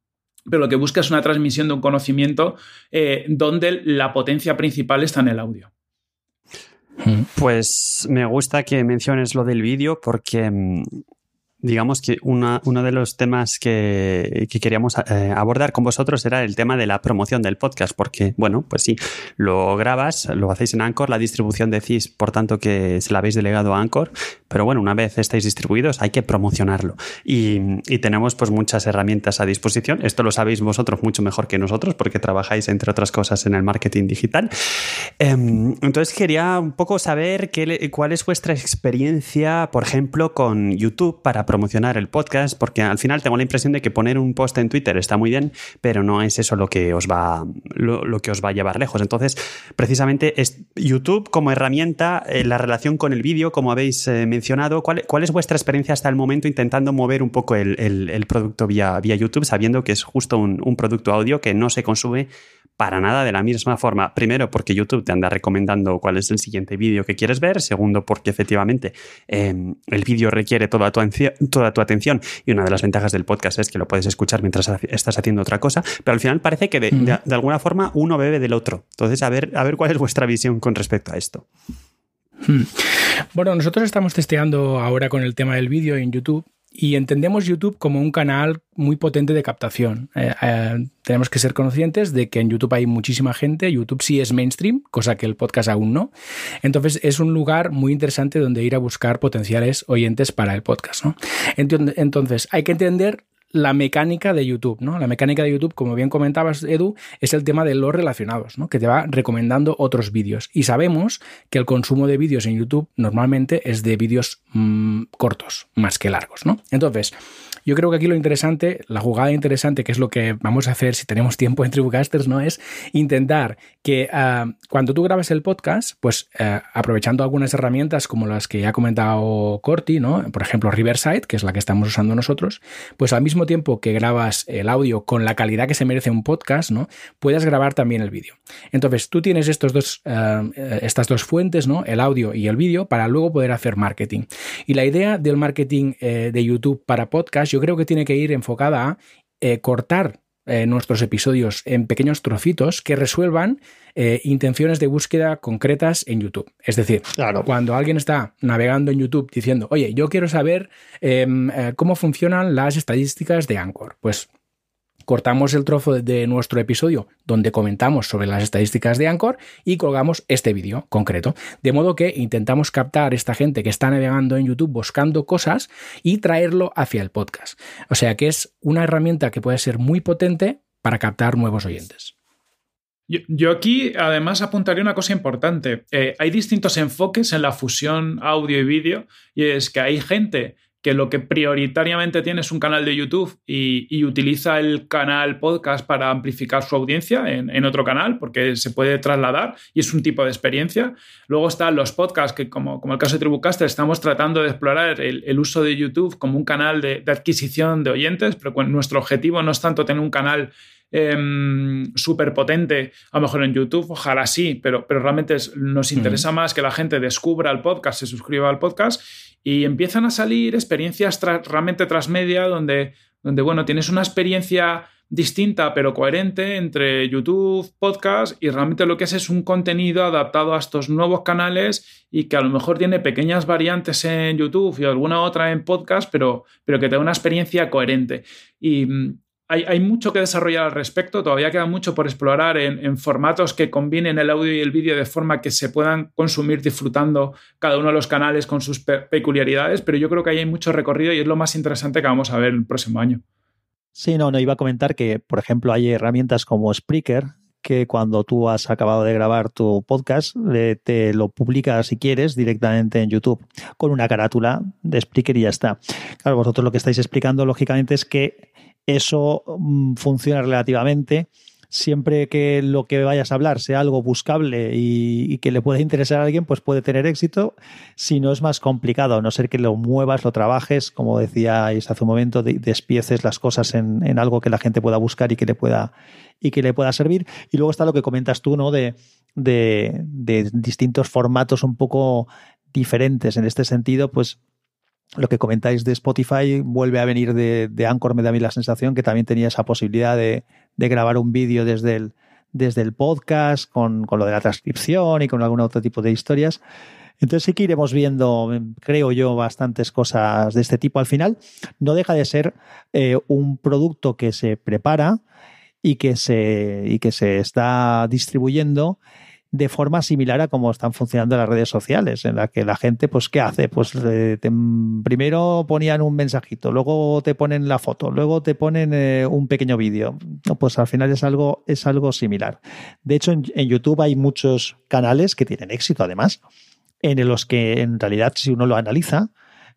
pero lo que busca es una transmisión de un conocimiento eh, donde la potencia principal está en el audio. Pues me gusta que menciones lo del vídeo porque mm, digamos que uno de los temas que, que queríamos eh, abordar con vosotros era el tema de la promoción del podcast, porque, bueno, pues sí, lo grabas, lo hacéis en Anchor, la distribución decís, por tanto, que se la habéis delegado a Anchor, pero bueno, una vez estáis distribuidos hay que promocionarlo. Y, tenemos pues muchas herramientas a disposición. Esto lo sabéis vosotros mucho mejor que nosotros, porque trabajáis, entre otras cosas, en el marketing digital. Em, entonces quería un poco saber qué cuál es vuestra experiencia, por ejemplo, con YouTube para promocionar el podcast, porque al final tengo la impresión de que poner un post en Twitter está muy bien, pero no es eso lo que os va, lo, lo que os va a llevar lejos. Entonces, precisamente es YouTube como herramienta, eh, la relación con el vídeo, como habéis eh, mencionado, ¿cuál, cuál es vuestra experiencia hasta el momento intentando mover un poco el, el- producto vía, vía YouTube, sabiendo que es justo un producto audio que no se consume para nada de la misma forma. Primero, porque YouTube te anda recomendando cuál es el siguiente vídeo que quieres ver. Segundo, porque efectivamente em, el vídeo requiere toda tu, toda tu atención. Y una de las ventajas del podcast es que lo puedes escuchar mientras estás haciendo otra cosa. Pero al final parece que de, alguna forma uno bebe del otro. Entonces, a ver, a ver cuál es vuestra visión con respecto a esto. Hmm. Bueno, nosotros estamos testeando ahora con el tema del vídeo en YouTube y entendemos YouTube como un canal muy potente de captación. Eh, eh, tenemos que ser conscientes de que en YouTube hay muchísima gente, YouTube sí es mainstream, cosa que el podcast aún no. Entonces es un lugar muy interesante donde ir a buscar potenciales oyentes para el podcast. Entonces hay que entender la mecánica de YouTube, ¿no? La mecánica de YouTube, como bien comentabas, Edu, es el tema de los relacionados, ¿no? Que te va recomendando otros vídeos. Y sabemos que el consumo de vídeos en YouTube normalmente es de vídeos mm, cortos, más que largos, ¿no? Entonces, yo creo que aquí lo interesante, la jugada interesante, que es lo que vamos a hacer si tenemos tiempo en Tribucasters, ¿no? Es intentar que ah, cuando tú grabas el podcast, pues eh, aprovechando algunas herramientas como las que ya ha comentado Corti, ¿no? Por ejemplo, Riverside, que es la que estamos usando nosotros, pues al mismo tiempo que grabas el audio con la calidad que se merece un podcast, ¿no? Puedes grabar también el vídeo. Entonces, tú tienes estos dos, eh, estas dos fuentes, ¿no? El audio y el vídeo, para luego poder hacer marketing. Y la idea del marketing eh, de YouTube para podcast, yo creo que tiene que ir enfocada a eh, cortar eh, nuestros episodios en pequeños trocitos que resuelvan eh, intenciones de búsqueda concretas en YouTube. Es decir, cuando alguien está navegando en YouTube diciendo, oye, yo quiero saber em, cómo funcionan las estadísticas de Anchor, pues cortamos el trozo de nuestro episodio donde comentamos sobre las estadísticas de Anchor y colgamos este vídeo concreto. De modo que intentamos captar esta gente que está navegando en YouTube buscando cosas y traerlo hacia el podcast. O sea que es una herramienta que puede ser muy potente para captar nuevos oyentes. Yo, aquí además apuntaría una cosa importante. Eh, hay distintos enfoques en la fusión audio y vídeo y es que hay gente que lo que prioritariamente tiene es un canal de YouTube y, utiliza el canal podcast para amplificar su audiencia en, otro canal, porque se puede trasladar y es un tipo de experiencia. Luego están los podcasts, que como, como el caso de Tribucaster, estamos tratando de explorar el, uso de YouTube como un canal de, adquisición de oyentes, pero nuestro objetivo no es tanto tener un canal em, súper potente, a lo mejor en YouTube, ojalá sí, pero, pero realmente nos interesa más que la gente descubra el podcast, se suscriba al podcast y empiezan a salir experiencias realmente transmedia donde, donde, bueno, tienes una experiencia distinta pero coherente entre YouTube, podcast y realmente lo que es es un contenido adaptado a estos nuevos canales y que a lo mejor tiene pequeñas variantes en YouTube y alguna otra en podcast, pero, pero que te da una experiencia coherente. Y, hay, mucho que desarrollar al respecto, todavía queda mucho por explorar en, formatos que combinen el audio y el vídeo de forma que se puedan consumir disfrutando cada uno de los canales con sus peculiaridades, pero yo creo que ahí hay mucho recorrido y es lo más interesante que vamos a ver el próximo año. Sí, no, no iba a comentar que, por ejemplo, hay herramientas como Spreaker, que cuando tú has acabado de grabar tu podcast, te lo publicas si quieres directamente en YouTube con una carátula de Spreaker y ya está. Claro, vosotros lo que estáis explicando, lógicamente, es que eso mm, funciona relativamente. Siempre que lo que vayas a hablar sea algo buscable y, que le pueda interesar a alguien, pues puede tener éxito. Si no es más complicado, a no ser que lo muevas, lo trabajes, como decíais hace un momento, despieces las cosas en, algo que la gente pueda buscar y que le pueda, y que le pueda servir. Y luego está lo que comentas tú, ¿no? De, de, de distintos formatos un poco diferentes. En este sentido, pues lo que comentáis de Spotify vuelve a venir de, de, Anchor, me da a mí la sensación que también tenía esa posibilidad de, grabar un vídeo desde el, podcast, con, lo de la transcripción y con algún otro tipo de historias. Entonces sí que iremos viendo, creo yo, bastantes cosas de este tipo al final. No deja de ser eh, un producto que se prepara y que se, y que se está distribuyendo de forma similar a cómo están funcionando las redes sociales, en la que la gente, pues, ¿qué hace? Pues eh, primero ponían un mensajito, luego te ponen la foto, luego te ponen eh, un pequeño vídeo. Pues al final es algo, es algo similar. De hecho, en, YouTube hay muchos canales que tienen éxito, además, en los que en realidad, si uno lo analiza,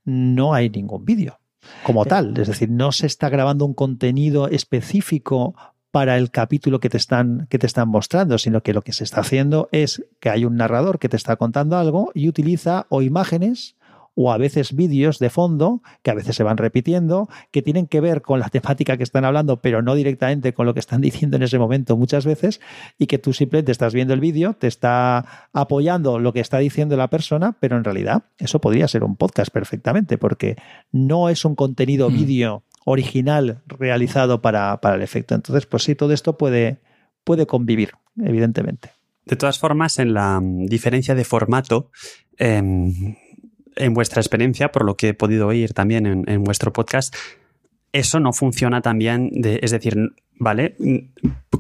no hay ningún vídeo como tal. Es decir, no se está grabando un contenido específico para el capítulo que te están, que te están mostrando, sino que lo que se está haciendo es que hay un narrador que te está contando algo y utiliza o imágenes o a veces vídeos de fondo que a veces se van repitiendo, que tienen que ver con la temática que están hablando, pero no directamente con lo que están (laughs) diciendo en ese momento muchas veces, y que tú simplemente estás viendo el vídeo, te está apoyando lo que está diciendo la persona, pero en realidad eso podría ser un podcast perfectamente, porque no es un contenido mm. vídeo original realizado para, el efecto. Entonces, pues sí, todo esto puede, puede convivir, evidentemente. De todas formas, en la mm, diferencia de formato, em, en vuestra experiencia, por lo que he podido oír también en, vuestro podcast, eso no funciona también, de, es decir, ¿vale?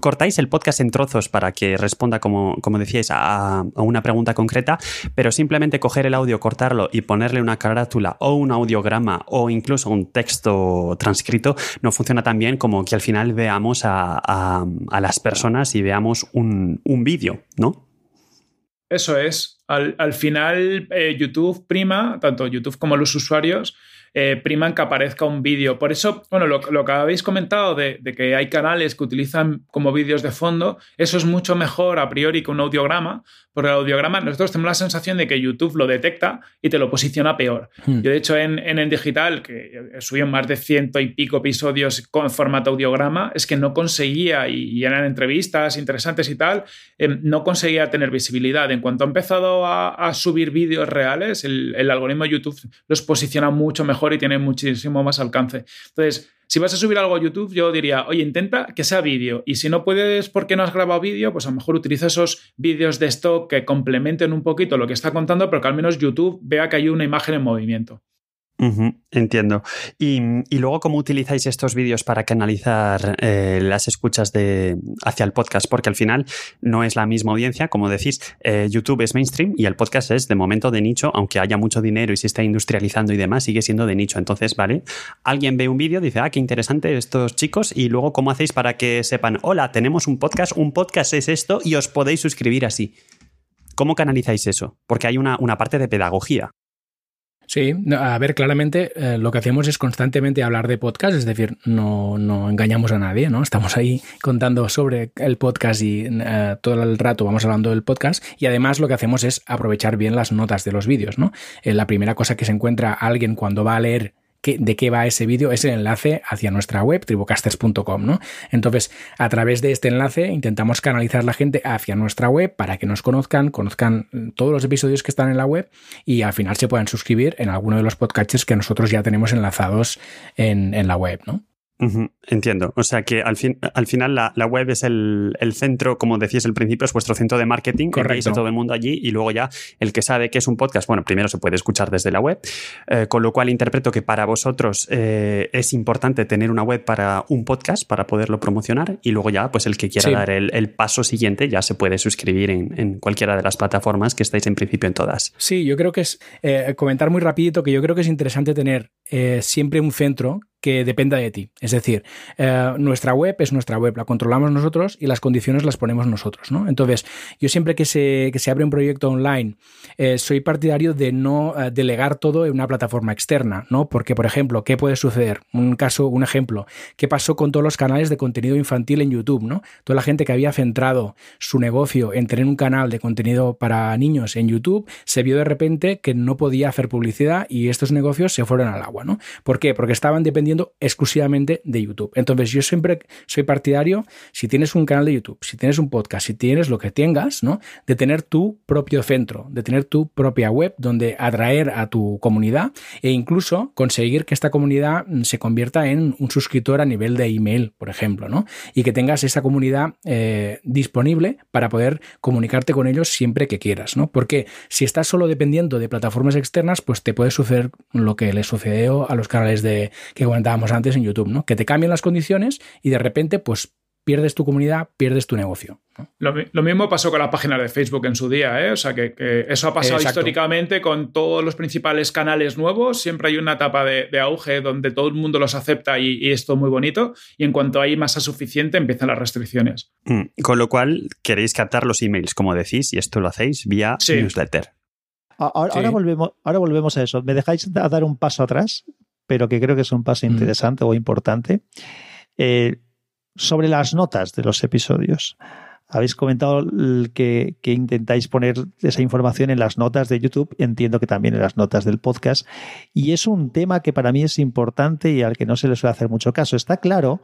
Cortáis el podcast en trozos para que responda, como, como decíais, a, una pregunta concreta, pero simplemente coger el audio, cortarlo y ponerle una carátula o un audiograma o incluso un texto transcrito no funciona tan bien como que al final veamos a, las personas y veamos un, vídeo, ¿no? Eso es. Al, final, eh, YouTube prima, tanto YouTube como los usuarios, eh, priman que aparezca un vídeo. Por eso, bueno, lo, que habéis comentado de, que hay canales que utilizan como vídeos de fondo, eso es mucho mejor a priori que un audiograma, porque el audiograma nosotros tenemos la sensación de que YouTube lo detecta y te lo posiciona peor. Hmm. Yo, de hecho, en, el digital, que subí más de ciento y pico episodios con formato audiograma, es que no conseguía, y, eran entrevistas interesantes y tal, em, no conseguía tener visibilidad. En cuanto ha empezado a, subir vídeos reales, el, el algoritmo de YouTube los posiciona mucho mejor y tiene muchísimo más alcance. Entonces, si vas a subir algo a YouTube, yo diría, oye, intenta que sea vídeo. Y si no puedes porque no has grabado vídeo, pues a lo mejor utiliza esos vídeos de stock que complementen un poquito lo que está contando, pero que al menos YouTube vea que hay una imagen en movimiento entiendo. Y, luego, ¿cómo utilizáis estos vídeos para canalizar eh, las escuchas de, hacia el podcast? Porque al final no es la misma audiencia. Como decís, eh, YouTube es mainstream y el podcast es de momento de nicho, aunque haya mucho dinero y se está industrializando y demás, sigue siendo de nicho. Entonces, ¿vale? Alguien ve un vídeo, dice, ah, qué interesante estos chicos. Y luego, ¿cómo hacéis para que sepan, hola, tenemos un podcast, un podcast es esto y os podéis suscribir así? ¿Cómo canalizáis eso? Porque hay una parte de pedagogía. Sí, a ver, claramente eh, lo que hacemos es constantemente hablar de podcast, es decir, no, no engañamos a nadie, ¿no? Estamos ahí contando sobre el podcast y eh, todo el rato vamos hablando del podcast y además lo que hacemos es aprovechar bien las notas de los vídeos, ¿no? Eh, la primera cosa que se encuentra alguien cuando va a leer de qué va ese vídeo es el enlace hacia nuestra web, tribocasters.com, ¿no? Entonces, a través de este enlace intentamos canalizar la gente hacia nuestra web para que nos conozcan, conozcan todos los episodios que están en la web y al final se puedan suscribir en alguno de los podcasters que nosotros ya tenemos enlazados en, en la web, ¿no? Entiendo. O sea que al, fin, al final la, web es el, centro, como decías al principio, es vuestro centro de marketing. Correcto. todo el mundo allí y luego ya el que sabe que es un podcast, bueno, primero se puede escuchar desde la web, eh, con lo cual interpreto que para vosotros eh, es importante tener una web para un podcast, para poderlo promocionar y luego ya, pues el que quiera dar el, paso siguiente ya se puede suscribir en, cualquiera de las plataformas que estáis en principio en todas. Sí, yo creo que es, eh, comentar muy rapidito que yo creo que es interesante tener siempre un centro que dependa de ti. Es decir, eh, nuestra web es nuestra web, la controlamos nosotros y las condiciones las ponemos nosotros. ¿no? Entonces, yo siempre que se, que se abre un proyecto online, eh, soy partidario de no eh, delegar todo en una plataforma externa, ¿no? Porque, por ejemplo, ¿qué puede suceder? Un caso, un ejemplo, ¿qué pasó con todos los canales de contenido infantil en YouTube? ¿no? Toda la gente que había centrado su negocio en tener un canal de contenido para niños en YouTube, se vio de repente que no podía hacer publicidad y estos negocios se fueron al agua, ¿no? ¿Por qué? Porque estaban dependiendo exclusivamente de YouTube. Entonces, yo siempre soy partidario, si tienes un canal de YouTube, si tienes un podcast, si tienes lo que tengas, ¿no? De tener tu propio centro, de tener tu propia web donde atraer a tu comunidad e incluso conseguir que esta comunidad mm, se convierta en un suscriptor a nivel de email, por ejemplo, ¿no? Y que tengas esa comunidad eh, disponible para poder comunicarte con ellos siempre que quieras, ¿no? Porque si estás solo dependiendo de plataformas externas, pues te puede suceder lo que le sucedió a los canales de que comentábamos antes en YouTube, ¿no? Que te cambian las condiciones y de repente, pues pierdes tu comunidad, pierdes tu negocio. Lo, mismo pasó con la página de Facebook en su día, ¿eh? O sea, que, eso ha pasado históricamente con todos los principales canales nuevos. Siempre hay una etapa de, auge donde todo el mundo los acepta y, es todo muy bonito. Y en cuanto hay masa suficiente, empiezan las restricciones. Mm, con lo cual, queréis captar los emails, como decís, y esto lo hacéis vía newsletter. Ahora, volvemos, ahora volvemos a eso. ¿Me dejáis dar un paso atrás? Pero que creo que es un paso interesante o importante, eh, sobre las notas de los episodios. Habéis comentado que, que, intentáis poner esa información en las notas de YouTube, entiendo que también en las notas del podcast, y es un tema que para mí es importante y al que no se le suele hacer mucho caso. Está claro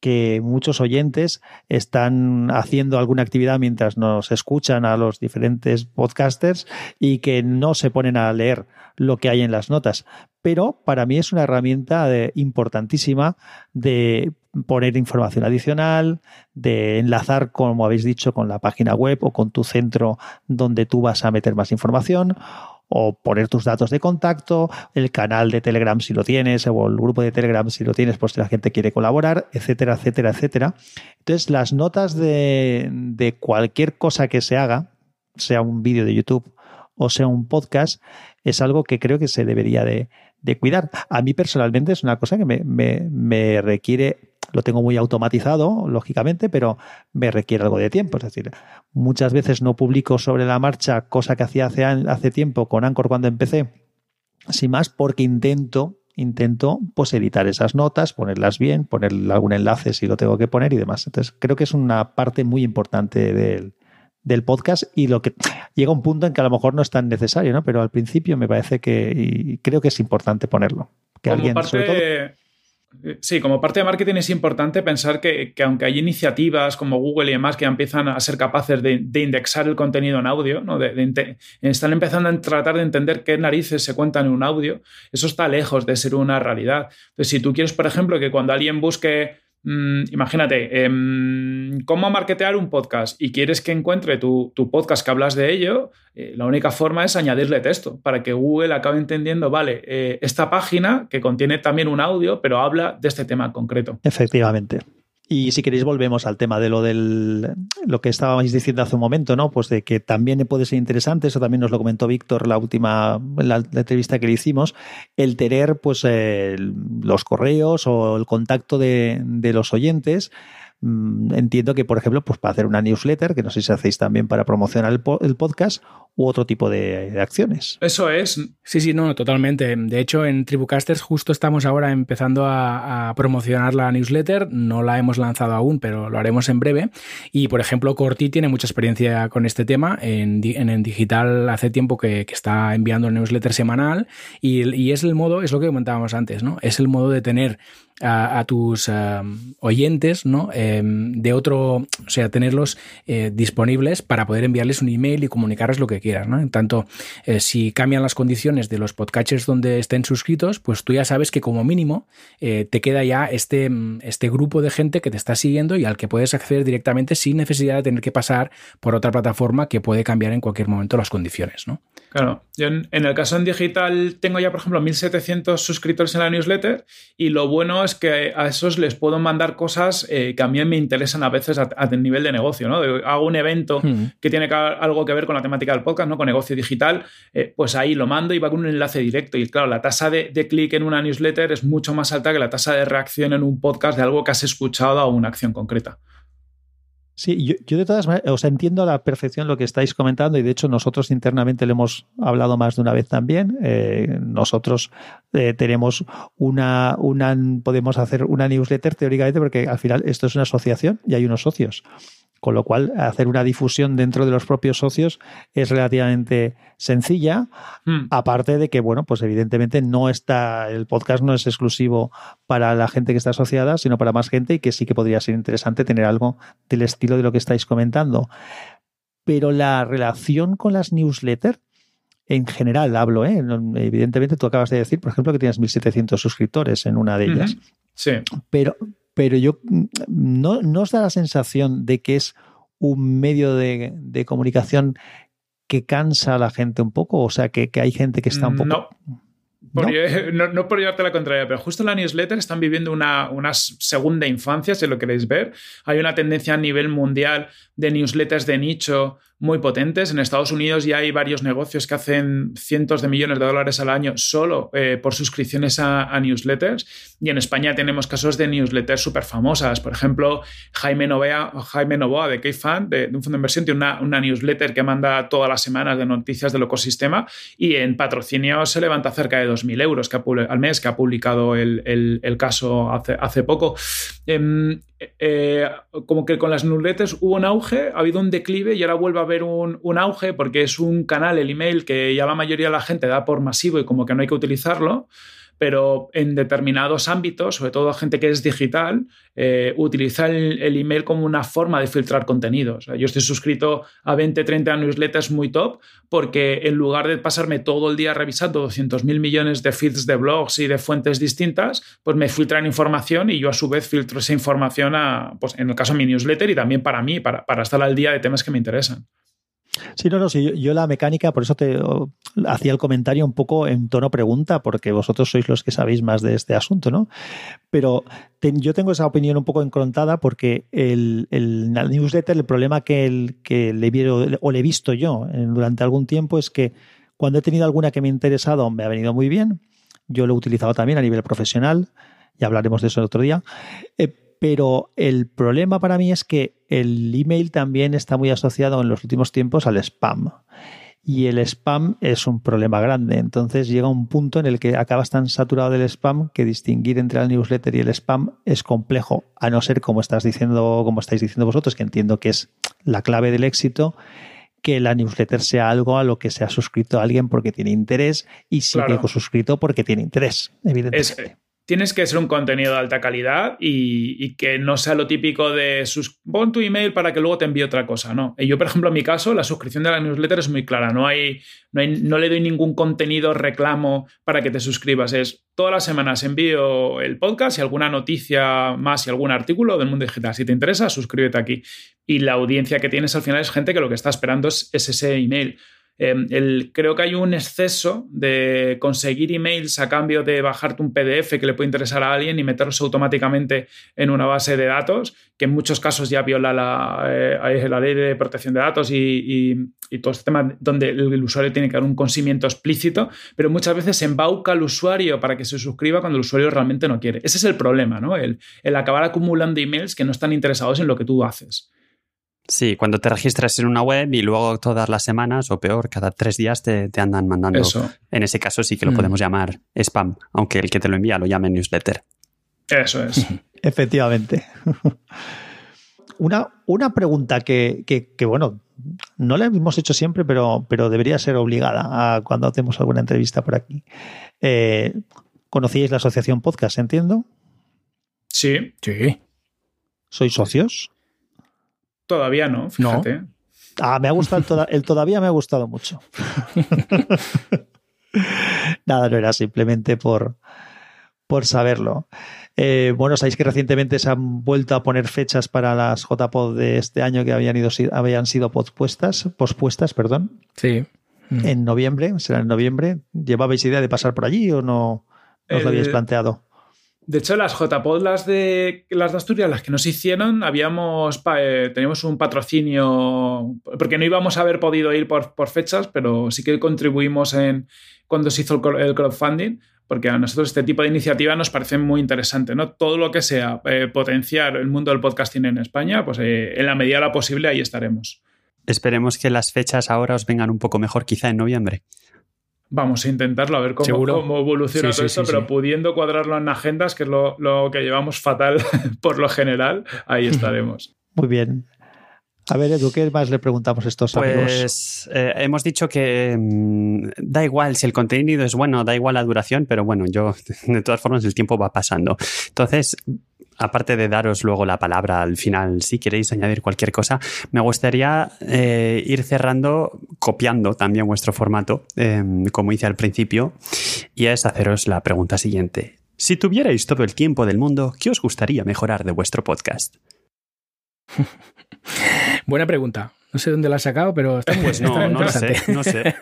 que muchos oyentes están haciendo alguna actividad mientras nos escuchan a los diferentes podcasters y que no se ponen a leer lo que hay en las notas. Pero para mí es una herramienta importantísima de poner información adicional, de enlazar, como habéis dicho, con la página web o con tu centro donde tú vas a meter más información o poner tus datos de contacto, el canal de Telegram si lo tienes, o el grupo de Telegram si lo tienes, pues si la gente quiere colaborar, etcétera, etcétera, etcétera. Entonces, las notas de, de cualquier cosa que se haga, sea un vídeo de YouTube o sea un podcast, es algo que creo que se debería de, de cuidar. A mí personalmente es una cosa que me, me, me requiere lo tengo muy automatizado, lógicamente, pero me requiere algo de tiempo. Es decir, muchas veces no publico sobre la marcha, cosa que hacía hace, hace tiempo con Anchor cuando empecé, sin más, porque intento, intento pues editar esas notas, ponerlas bien, poner algún enlace si lo tengo que poner y demás. Entonces, creo que es una parte muy importante del, del podcast y lo que (tsk) llega un punto en que a lo mejor no es tan necesario, ¿no? Pero al principio me parece que y creo que es importante ponerlo. Que alguien, sobre todo, Sí, como parte de marketing es importante pensar que, aunque hay iniciativas como Google y demás que empiezan a ser capaces de, indexar el contenido en audio, ¿no? están empezando a tratar de entender qué narices se cuentan en un audio, eso está lejos de ser una realidad. Entonces, si tú quieres, por ejemplo, que cuando alguien busque Mm, imagínate, em, cómo marketear un podcast y quieres que encuentre tu, podcast que hablas de ello, eh, la única forma es añadirle texto para que Google acabe entendiendo, vale, eh, esta página que contiene también un audio, pero habla de este tema concreto. Efectivamente. Y si queréis volvemos al tema de lo del lo que estábamos diciendo hace un momento, ¿no? Pues de que también puede ser interesante, eso también nos lo comentó Víctor la última la, entrevista que le hicimos, el tener pues los correos o el contacto de, de los oyentes Mm, entiendo que, por ejemplo, pues para hacer una newsletter, que no sé si hacéis también para promocionar el, podcast, u otro tipo de, acciones. Eso es. Sí, sí, no, totalmente. De hecho, en Tribucasters justo estamos ahora empezando a, promocionar la newsletter. No la hemos lanzado aún, pero lo haremos en breve. Y, por ejemplo, Corti tiene mucha experiencia con este tema. En, en, digital hace tiempo que, está enviando el newsletter semanal y, y es el modo, es lo que comentábamos antes, ¿no? Es el modo de tener a, tus um, oyentes, ¿no? Em, de otro, o sea, tenerlos eh, disponibles para poder enviarles un email y comunicarles lo que quieras, ¿no? En tanto, eh, si cambian las condiciones de los podcatchers donde estén suscritos, pues tú ya sabes que como mínimo eh, te queda ya este, este grupo de gente que te está siguiendo y al que puedes acceder directamente sin necesidad de tener que pasar por otra plataforma que puede cambiar en cualquier momento las condiciones, ¿no? Claro, yo en, el caso en digital tengo ya, por ejemplo, 1700 suscriptores en la newsletter y lo bueno es que a esos les puedo mandar cosas eh, que a mí me interesan a veces a, nivel de negocio, ¿no? hago un evento hmm. que tiene algo que ver con la temática del podcast, ¿no? Con negocio digital, eh, pues ahí lo mando y va con un enlace directo. Y claro, la tasa de, clic en una newsletter es mucho más alta que la tasa de reacción en un podcast de algo que has escuchado a una acción concreta. Sí, yo, de todas maneras, o entiendo a la perfección lo que estáis comentando y de hecho nosotros internamente le hemos hablado más de una vez también. Eh, nosotros eh, tenemos una, una, podemos hacer una newsletter teóricamente porque al final esto es una asociación y hay unos socios. Con lo cual, hacer una difusión dentro de los propios socios es relativamente sencilla. Hmm. Aparte de que, bueno, pues evidentemente no está, el podcast no es exclusivo para la gente que está asociada, sino para más gente y que sí que podría ser interesante tener algo del estilo de lo que estáis comentando. Pero la relación con las newsletters, en general hablo, ¿eh? evidentemente tú acabas de decir, por ejemplo, que tienes 1.700 suscriptores en una de ellas. Sí. Pero, pero yo mm, no, no os da la sensación de que es un medio de, comunicación que cansa a la gente un poco, o sea, que, hay gente que está un poco... (laughs) No. ¿No? por llevarte la contraria, pero justo en la newsletter están viviendo una, una, segunda infancia, si lo queréis ver. Hay una tendencia a nivel mundial de newsletters de nicho muy potentes. En Estados Unidos ya hay varios negocios que hacen cientos de millones de dólares al año solo eh, por suscripciones a, newsletters. Y en España tenemos casos de newsletters súper famosas. Por ejemplo, Jaime, Novea, Jaime Novoa de K-Fan, de, un fondo de inversión, tiene una, newsletter que manda todas las semanas de noticias del ecosistema y en patrocinio se levanta cerca de 2.000 euros al mes que ha publicado el, caso hace, hace poco. Em, eh, como que con las newsletters hubo un auge, ha habido un declive y ahora vuelve a haber un, un, auge porque es un canal, el email, que ya la mayoría de la gente da por masivo y como que no hay que utilizarlo pero en determinados ámbitos, sobre todo gente que es digital, eh, utiliza el, email como una forma de filtrar contenidos. yo estoy suscrito a 20, 30 newsletters muy top porque en lugar de pasarme todo el día revisando 200.000 millones de feeds de blogs y de fuentes distintas, pues me filtran información y yo a su vez filtro esa información a, pues en el caso de mi newsletter y también para mí, para, para estar al día de temas que me interesan. Sí, no, no, sí, yo, la mecánica, por eso te hacía el comentario un poco en tono pregunta, porque vosotros sois los que sabéis más de este asunto, ¿no? Pero yo tengo esa opinión un poco encrontada porque el, el, newsletter, el problema que, el, que le, vieron, o le he visto yo durante algún tiempo es que cuando he tenido alguna que me ha interesado, me ha venido muy bien. Yo lo he utilizado también a nivel profesional, ya hablaremos de eso el otro día. Eh, pero el problema para mí es que el email también está muy asociado en los últimos tiempos al spam. Y el spam es un problema grande. Entonces llega un punto en el que acabas tan saturado del spam que distinguir entre el newsletter y el spam es complejo, a no ser como estás diciendo, como estáis diciendo vosotros, que entiendo que es la clave del éxito, que la newsletter sea algo a lo que se ha suscrito alguien porque tiene interés y sigue suscrito porque tiene interés, evidentemente tienes que ser un contenido de alta calidad y, que no sea lo típico de sus, pon tu email para que luego te envíe otra cosa, ¿no? Y yo, por ejemplo, en mi caso, la suscripción de la newsletter es muy clara, no, hay, no, no le doy ningún contenido reclamo para que te suscribas, es todas las semanas envío el podcast y alguna noticia más y algún artículo del mundo digital. Si te interesa, suscríbete aquí. Y la audiencia que tienes al final es gente que lo que está esperando es ese email. Em, creo que hay un exceso de conseguir emails a cambio de bajarte un PDF que le puede interesar a alguien y meterlos automáticamente en una base de datos, que en muchos casos ya viola la, eh, ley de protección de datos y, todo este tema donde el, usuario tiene que dar un consentimiento explícito, pero muchas veces embauca al usuario para que se suscriba cuando el usuario realmente no quiere. Ese es el problema, ¿no? el acabar acumulando emails que no están interesados en lo que tú haces. Sí, cuando te registras en una web y luego todas las semanas, o peor, cada tres días te, andan mandando. Eso. En ese caso sí que lo mm. podemos llamar spam, aunque el que te lo envía lo llame newsletter. Eso es. (laughs) Efectivamente. (laughs) Una, una pregunta que, bueno, no la hemos hecho siempre, pero, pero debería ser obligada a cuando hacemos alguna entrevista por aquí. Eh, ¿Conocíais la asociación podcast, entiendo? Sí. Sí. ¿Sois socios? Todavía no, fíjate. Ah, me ha gustado el, todavía me ha gustado mucho. (laughs) Nada, no era simplemente por, por saberlo. Eh, bueno, sabéis que recientemente se han vuelto a poner fechas para las JPod de este año que habían, ido, habían sido pospuestas, pospuestas, perdón. Sí. En noviembre, será en noviembre. ¿Llevabais idea de pasar por allí o no, os lo habíais planteado? De hecho, las JPod, las de, las de Asturias, las que nos hicieron, habíamos eh, teníamos un patrocinio, porque no íbamos a haber podido ir por, fechas, pero sí que contribuimos en cuando se hizo el, crowdfunding, porque a nosotros este tipo de iniciativa nos parece muy interesante, ¿no? Todo lo que sea eh, potenciar el mundo del podcasting en España, pues eh, en la medida de lo posible ahí estaremos. Esperemos que las fechas ahora os vengan un poco mejor, quizá en noviembre. Vamos a intentarlo, a ver cómo, cómo evoluciona todo esto, pero pudiendo cuadrarlo en agendas, que es lo, que llevamos fatal (laughs) por lo general, ahí (laughs) estaremos. Muy bien. A ver, Edu, ¿qué más le preguntamos a estos pues, amigos? Pues hemos dicho que mm, da igual si el contenido es bueno, da igual la duración, pero bueno, yo (laughs) de todas formas el tiempo va pasando. Entonces, aparte de daros luego la palabra al final, si queréis añadir cualquier cosa, me gustaría eh, ir cerrando, copiando también vuestro formato, em, como hice al principio, y es haceros la pregunta siguiente. Si tuvierais todo el tiempo del mundo, ¿qué os gustaría mejorar de vuestro podcast? (laughs) Buena pregunta. No sé dónde la has sacado, pero está muy, pues no, no sé, no (laughs) sé.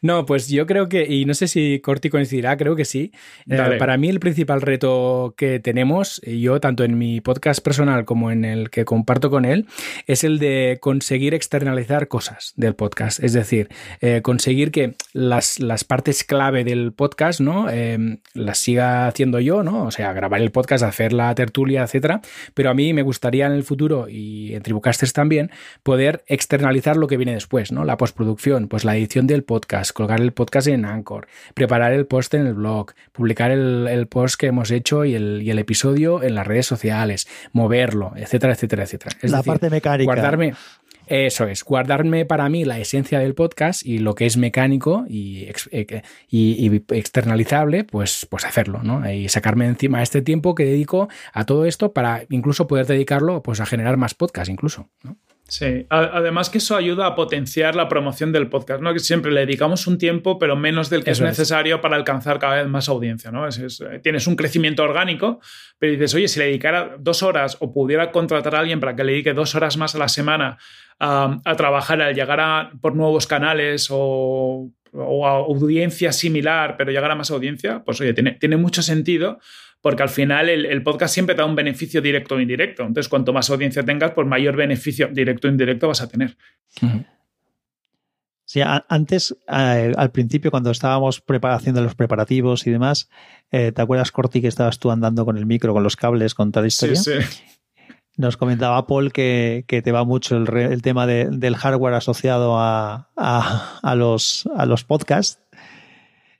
no, pues yo creo que, y no sé si Corti coincidirá, creo que sí. Eh, para mí el principal reto que tenemos, yo tanto en mi podcast personal como en el que comparto con él, es el de conseguir externalizar cosas del podcast. Es decir, eh, conseguir que las, las, partes clave del podcast, ¿no? Em, las siga haciendo yo, ¿no? O sea, grabar el podcast, hacer la tertulia, etcétera. Pero a mí me gustaría en el futuro, y en Tribucasters también, poder externalizar lo que viene después, ¿no? La postproducción, pues la edición del podcast, colgar el podcast en Anchor, preparar el post en el blog, publicar el, post que hemos hecho y el, y el, episodio en las redes sociales, moverlo, etcétera, etcétera, etcétera. Es la parte mecánica. Guardarme, eso es, guardarme para mí la esencia del podcast y lo que es mecánico y, eh, y, externalizable, pues, pues hacerlo, ¿no? Y sacarme encima este tiempo que dedico a todo esto para incluso poder dedicarlo pues, a generar más podcasts incluso, ¿no? Sí, además que eso ayuda a potenciar la promoción del podcast, ¿no? Que siempre le dedicamos un tiempo, pero menos del que es necesario para alcanzar cada vez más audiencia, ¿no? Eh, tienes un crecimiento orgánico, pero dices, oye, si le dedicara dos horas o pudiera contratar a alguien para que le dedique dos horas más a la semana a, trabajar, al llegar a, por nuevos canales o, a audiencia similar, pero llegar a más audiencia, pues oye, tiene, tiene mucho sentido porque al final el, podcast siempre da un beneficio directo o indirecto. Entonces, cuanto más audiencia tengas, pues mayor beneficio directo o indirecto vas a tener. Sí, antes, al principio, cuando estábamos haciendo los preparativos y demás, eh, ¿te acuerdas, Corti, que estabas tú andando con el micro, con los cables, con toda la historia? Sí, sí. Nos comentaba Paul que, te va mucho el, tema del hardware asociado a, los, a los podcasts.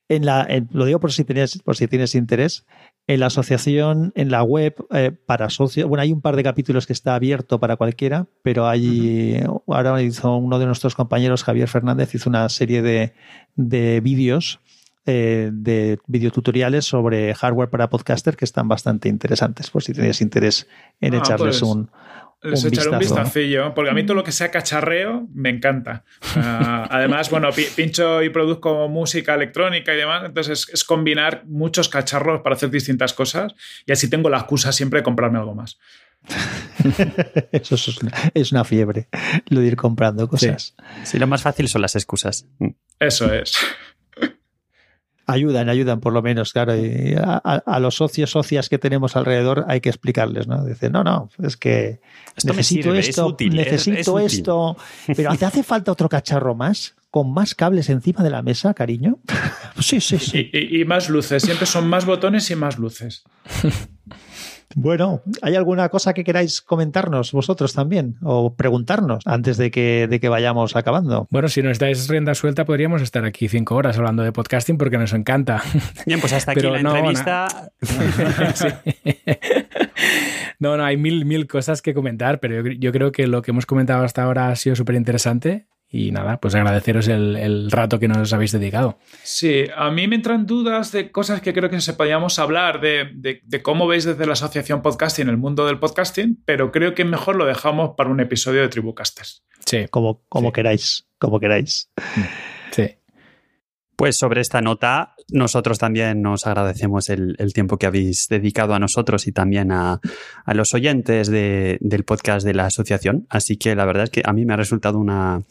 En la, lo digo por si, tienes, por si tienes interés en la asociación, en la web, eh, para socios, bueno, hay un par de capítulos que está abierto para cualquiera, pero hay, ahora hizo uno de nuestros compañeros, Javier Fernández, hizo una serie de, de vídeos, eh, de videotutoriales sobre hardware para podcaster que están bastante interesantes, por si tenéis interés en ah, echarles pues, un, les echaré un vistacillo, porque a mí todo lo que sea cacharreo me encanta. (laughs) además, bueno, pincho y produzco música electrónica y demás, entonces es, combinar muchos cacharros para hacer distintas cosas y así tengo la excusa siempre de comprarme algo más. (laughs) Eso es una, fiebre, lo de ir comprando cosas. sí, lo más fácil son las excusas. Eso es. Ayudan, ayudan por lo menos, claro. Y a, los socios, socias que tenemos alrededor hay que explicarles, ¿no? Dicen, no, no, es que necesito esto, necesito esto, pero ¿te hace falta otro cacharro más? ¿Con más cables encima de la mesa, cariño? (laughs) sí, sí, sí. y más luces, siempre son más botones y más luces. (laughs) Bueno, ¿hay alguna cosa que queráis comentarnos vosotros también o preguntarnos antes de que, de que vayamos acabando? Bueno, si nos dais rienda suelta, podríamos estar aquí cinco horas hablando de podcasting porque nos encanta. Bien, pues hasta aquí la entrevista. (laughs) No. no, hay mil, mil cosas que comentar, pero yo creo que lo que hemos comentado hasta ahora ha sido súper interesante y nada, pues agradeceros el, rato que nos habéis dedicado. Sí, a mí me entran dudas de cosas que creo que se podíamos hablar, de, cómo veis desde la Asociación Podcasting el mundo del podcasting, pero creo que mejor lo dejamos para un episodio de Tribucasters. Sí. Como, como queráis, como queráis. Sí. Pues sobre esta nota, nosotros también nos agradecemos el, tiempo que habéis dedicado a nosotros y también a, los oyentes del podcast de la asociación. Así que la verdad es que a mí me ha resultado una,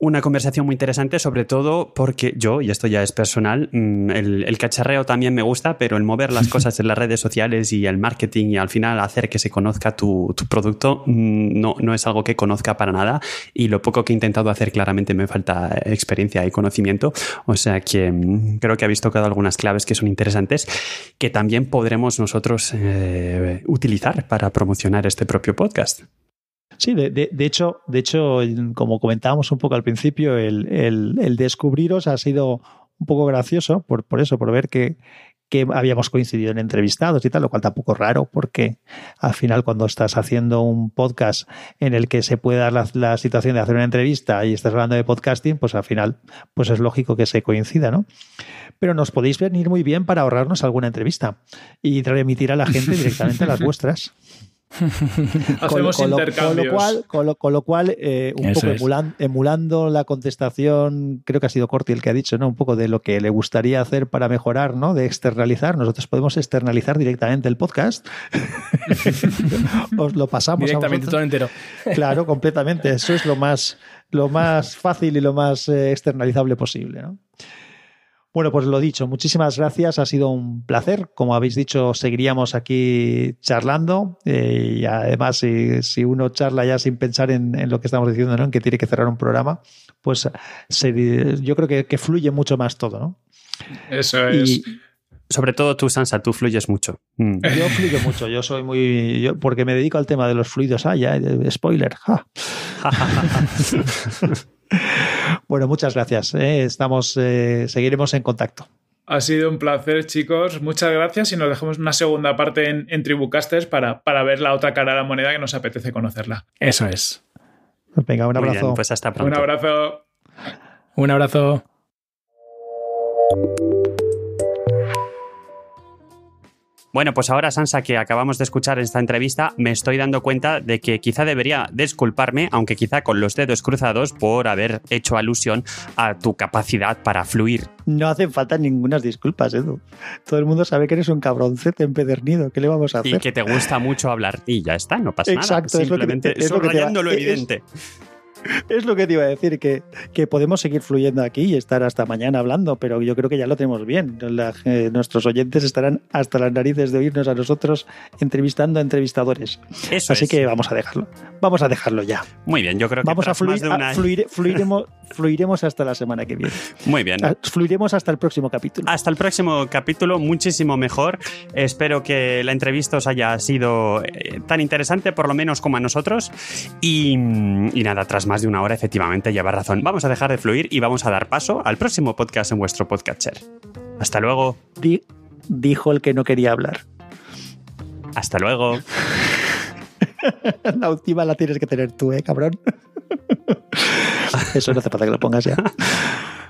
una conversación muy interesante, sobre todo porque yo, y esto ya es personal, mm, el, cacharreo también me gusta, pero el mover las (laughs) cosas en las redes sociales y el marketing y al final hacer que se conozca tu, producto mm, no, no es algo que conozca para nada y lo poco que he intentado hacer claramente me falta experiencia y conocimiento. O sea que mm, creo que habéis tocado algunas claves que son interesantes que también podremos nosotros eh, utilizar para promocionar este propio podcast. Sí, de, hecho, de hecho, como comentábamos un poco al principio, el, descubriros ha sido un poco gracioso por, por eso, por ver que, que habíamos coincidido en entrevistados y tal, lo cual tampoco es raro porque al final cuando estás haciendo un podcast en el que se puede dar la, situación de hacer una entrevista y estás hablando de podcasting, pues al final pues es lógico que se coincida, ¿no? Pero nos podéis venir muy bien para ahorrarnos alguna entrevista y remitir a la gente (laughs) directamente a las vuestras. (laughs) Hacemos con, intercambios. Con lo cual, con lo, cual eh, un poco emulando, la contestación, creo que ha sido Corti el que ha dicho, ¿no? Un poco de lo que le gustaría hacer para mejorar, ¿no? De externalizar. Nosotros podemos externalizar directamente el podcast. (laughs) Os lo pasamos. Directamente todo entero. claro, (laughs) completamente. Eso es lo más, lo más fácil y lo más eh, externalizable posible, ¿no? Bueno, pues lo dicho, muchísimas gracias, ha sido un placer. Como habéis dicho, seguiríamos aquí charlando eh, y además si, uno charla ya sin pensar en, lo que estamos diciendo, ¿no? en que tiene que cerrar un programa, pues yo creo que, fluye mucho más todo. ¿no? Eso es. sobre todo tú, Sansa, tú fluyes mucho. Mm. (laughs) Yo fluyo mucho, yo soy muy. porque me dedico al tema de los fluidos. Ah, ya, spoiler. (laughs) Bueno, muchas gracias. ¿eh? Estamos, eh, seguiremos en contacto. Ha sido un placer, chicos. Muchas gracias y nos dejamos una segunda parte en, en Tribucasters para, para ver la otra cara de la moneda que nos apetece conocerla. Eso es. Venga, un Muy abrazo. bien, pues hasta pronto. Un abrazo. Un abrazo. Bueno, pues ahora, Sansa, que acabamos de escuchar esta entrevista, me estoy dando cuenta de que quizá debería disculparme, aunque quizá con los dedos cruzados, por haber hecho alusión a tu capacidad para fluir. No hacen falta ninguna disculpas, Edu. Todo el mundo sabe que eres un cabroncete empedernido. ¿Qué le vamos a hacer? Y que te gusta mucho hablar. Y ya está, no pasa Exacto, nada. es lo que te- Simplemente es lo que te va- subrayando lo es- evidente. Es (laughs) lo que te iba a decir, que, que podemos seguir fluyendo aquí y estar hasta mañana hablando, pero yo creo que ya lo tenemos bien. La- eh, nuestros oyentes estarán hasta las narices de oírnos a nosotros entrevistando a entrevistadores. Eso Así es. que vamos a dejarlo. Vamos a dejarlo ya. Muy bien, yo creo que Vamos a tras más fluir, de una- a fluir- fluiremos, fluiremos hasta la semana que viene. Muy bien. Ah, Fluiremos hasta el próximo capítulo. Hasta el próximo capítulo, muchísimo mejor. Espero que la entrevista os haya sido eh, tan interesante, por lo menos como a nosotros. Y, y nada, tras más de una hora, efectivamente, lleva razón. Vamos a dejar de fluir y vamos a dar paso al próximo podcast en vuestro podcatcher. Hasta luego. Di- dijo el que no quería hablar. Hasta luego. (laughs) La última la tienes que tener tú, ¿eh, cabrón? (laughs) Eso no hace falta que lo pongas ya. (laughs)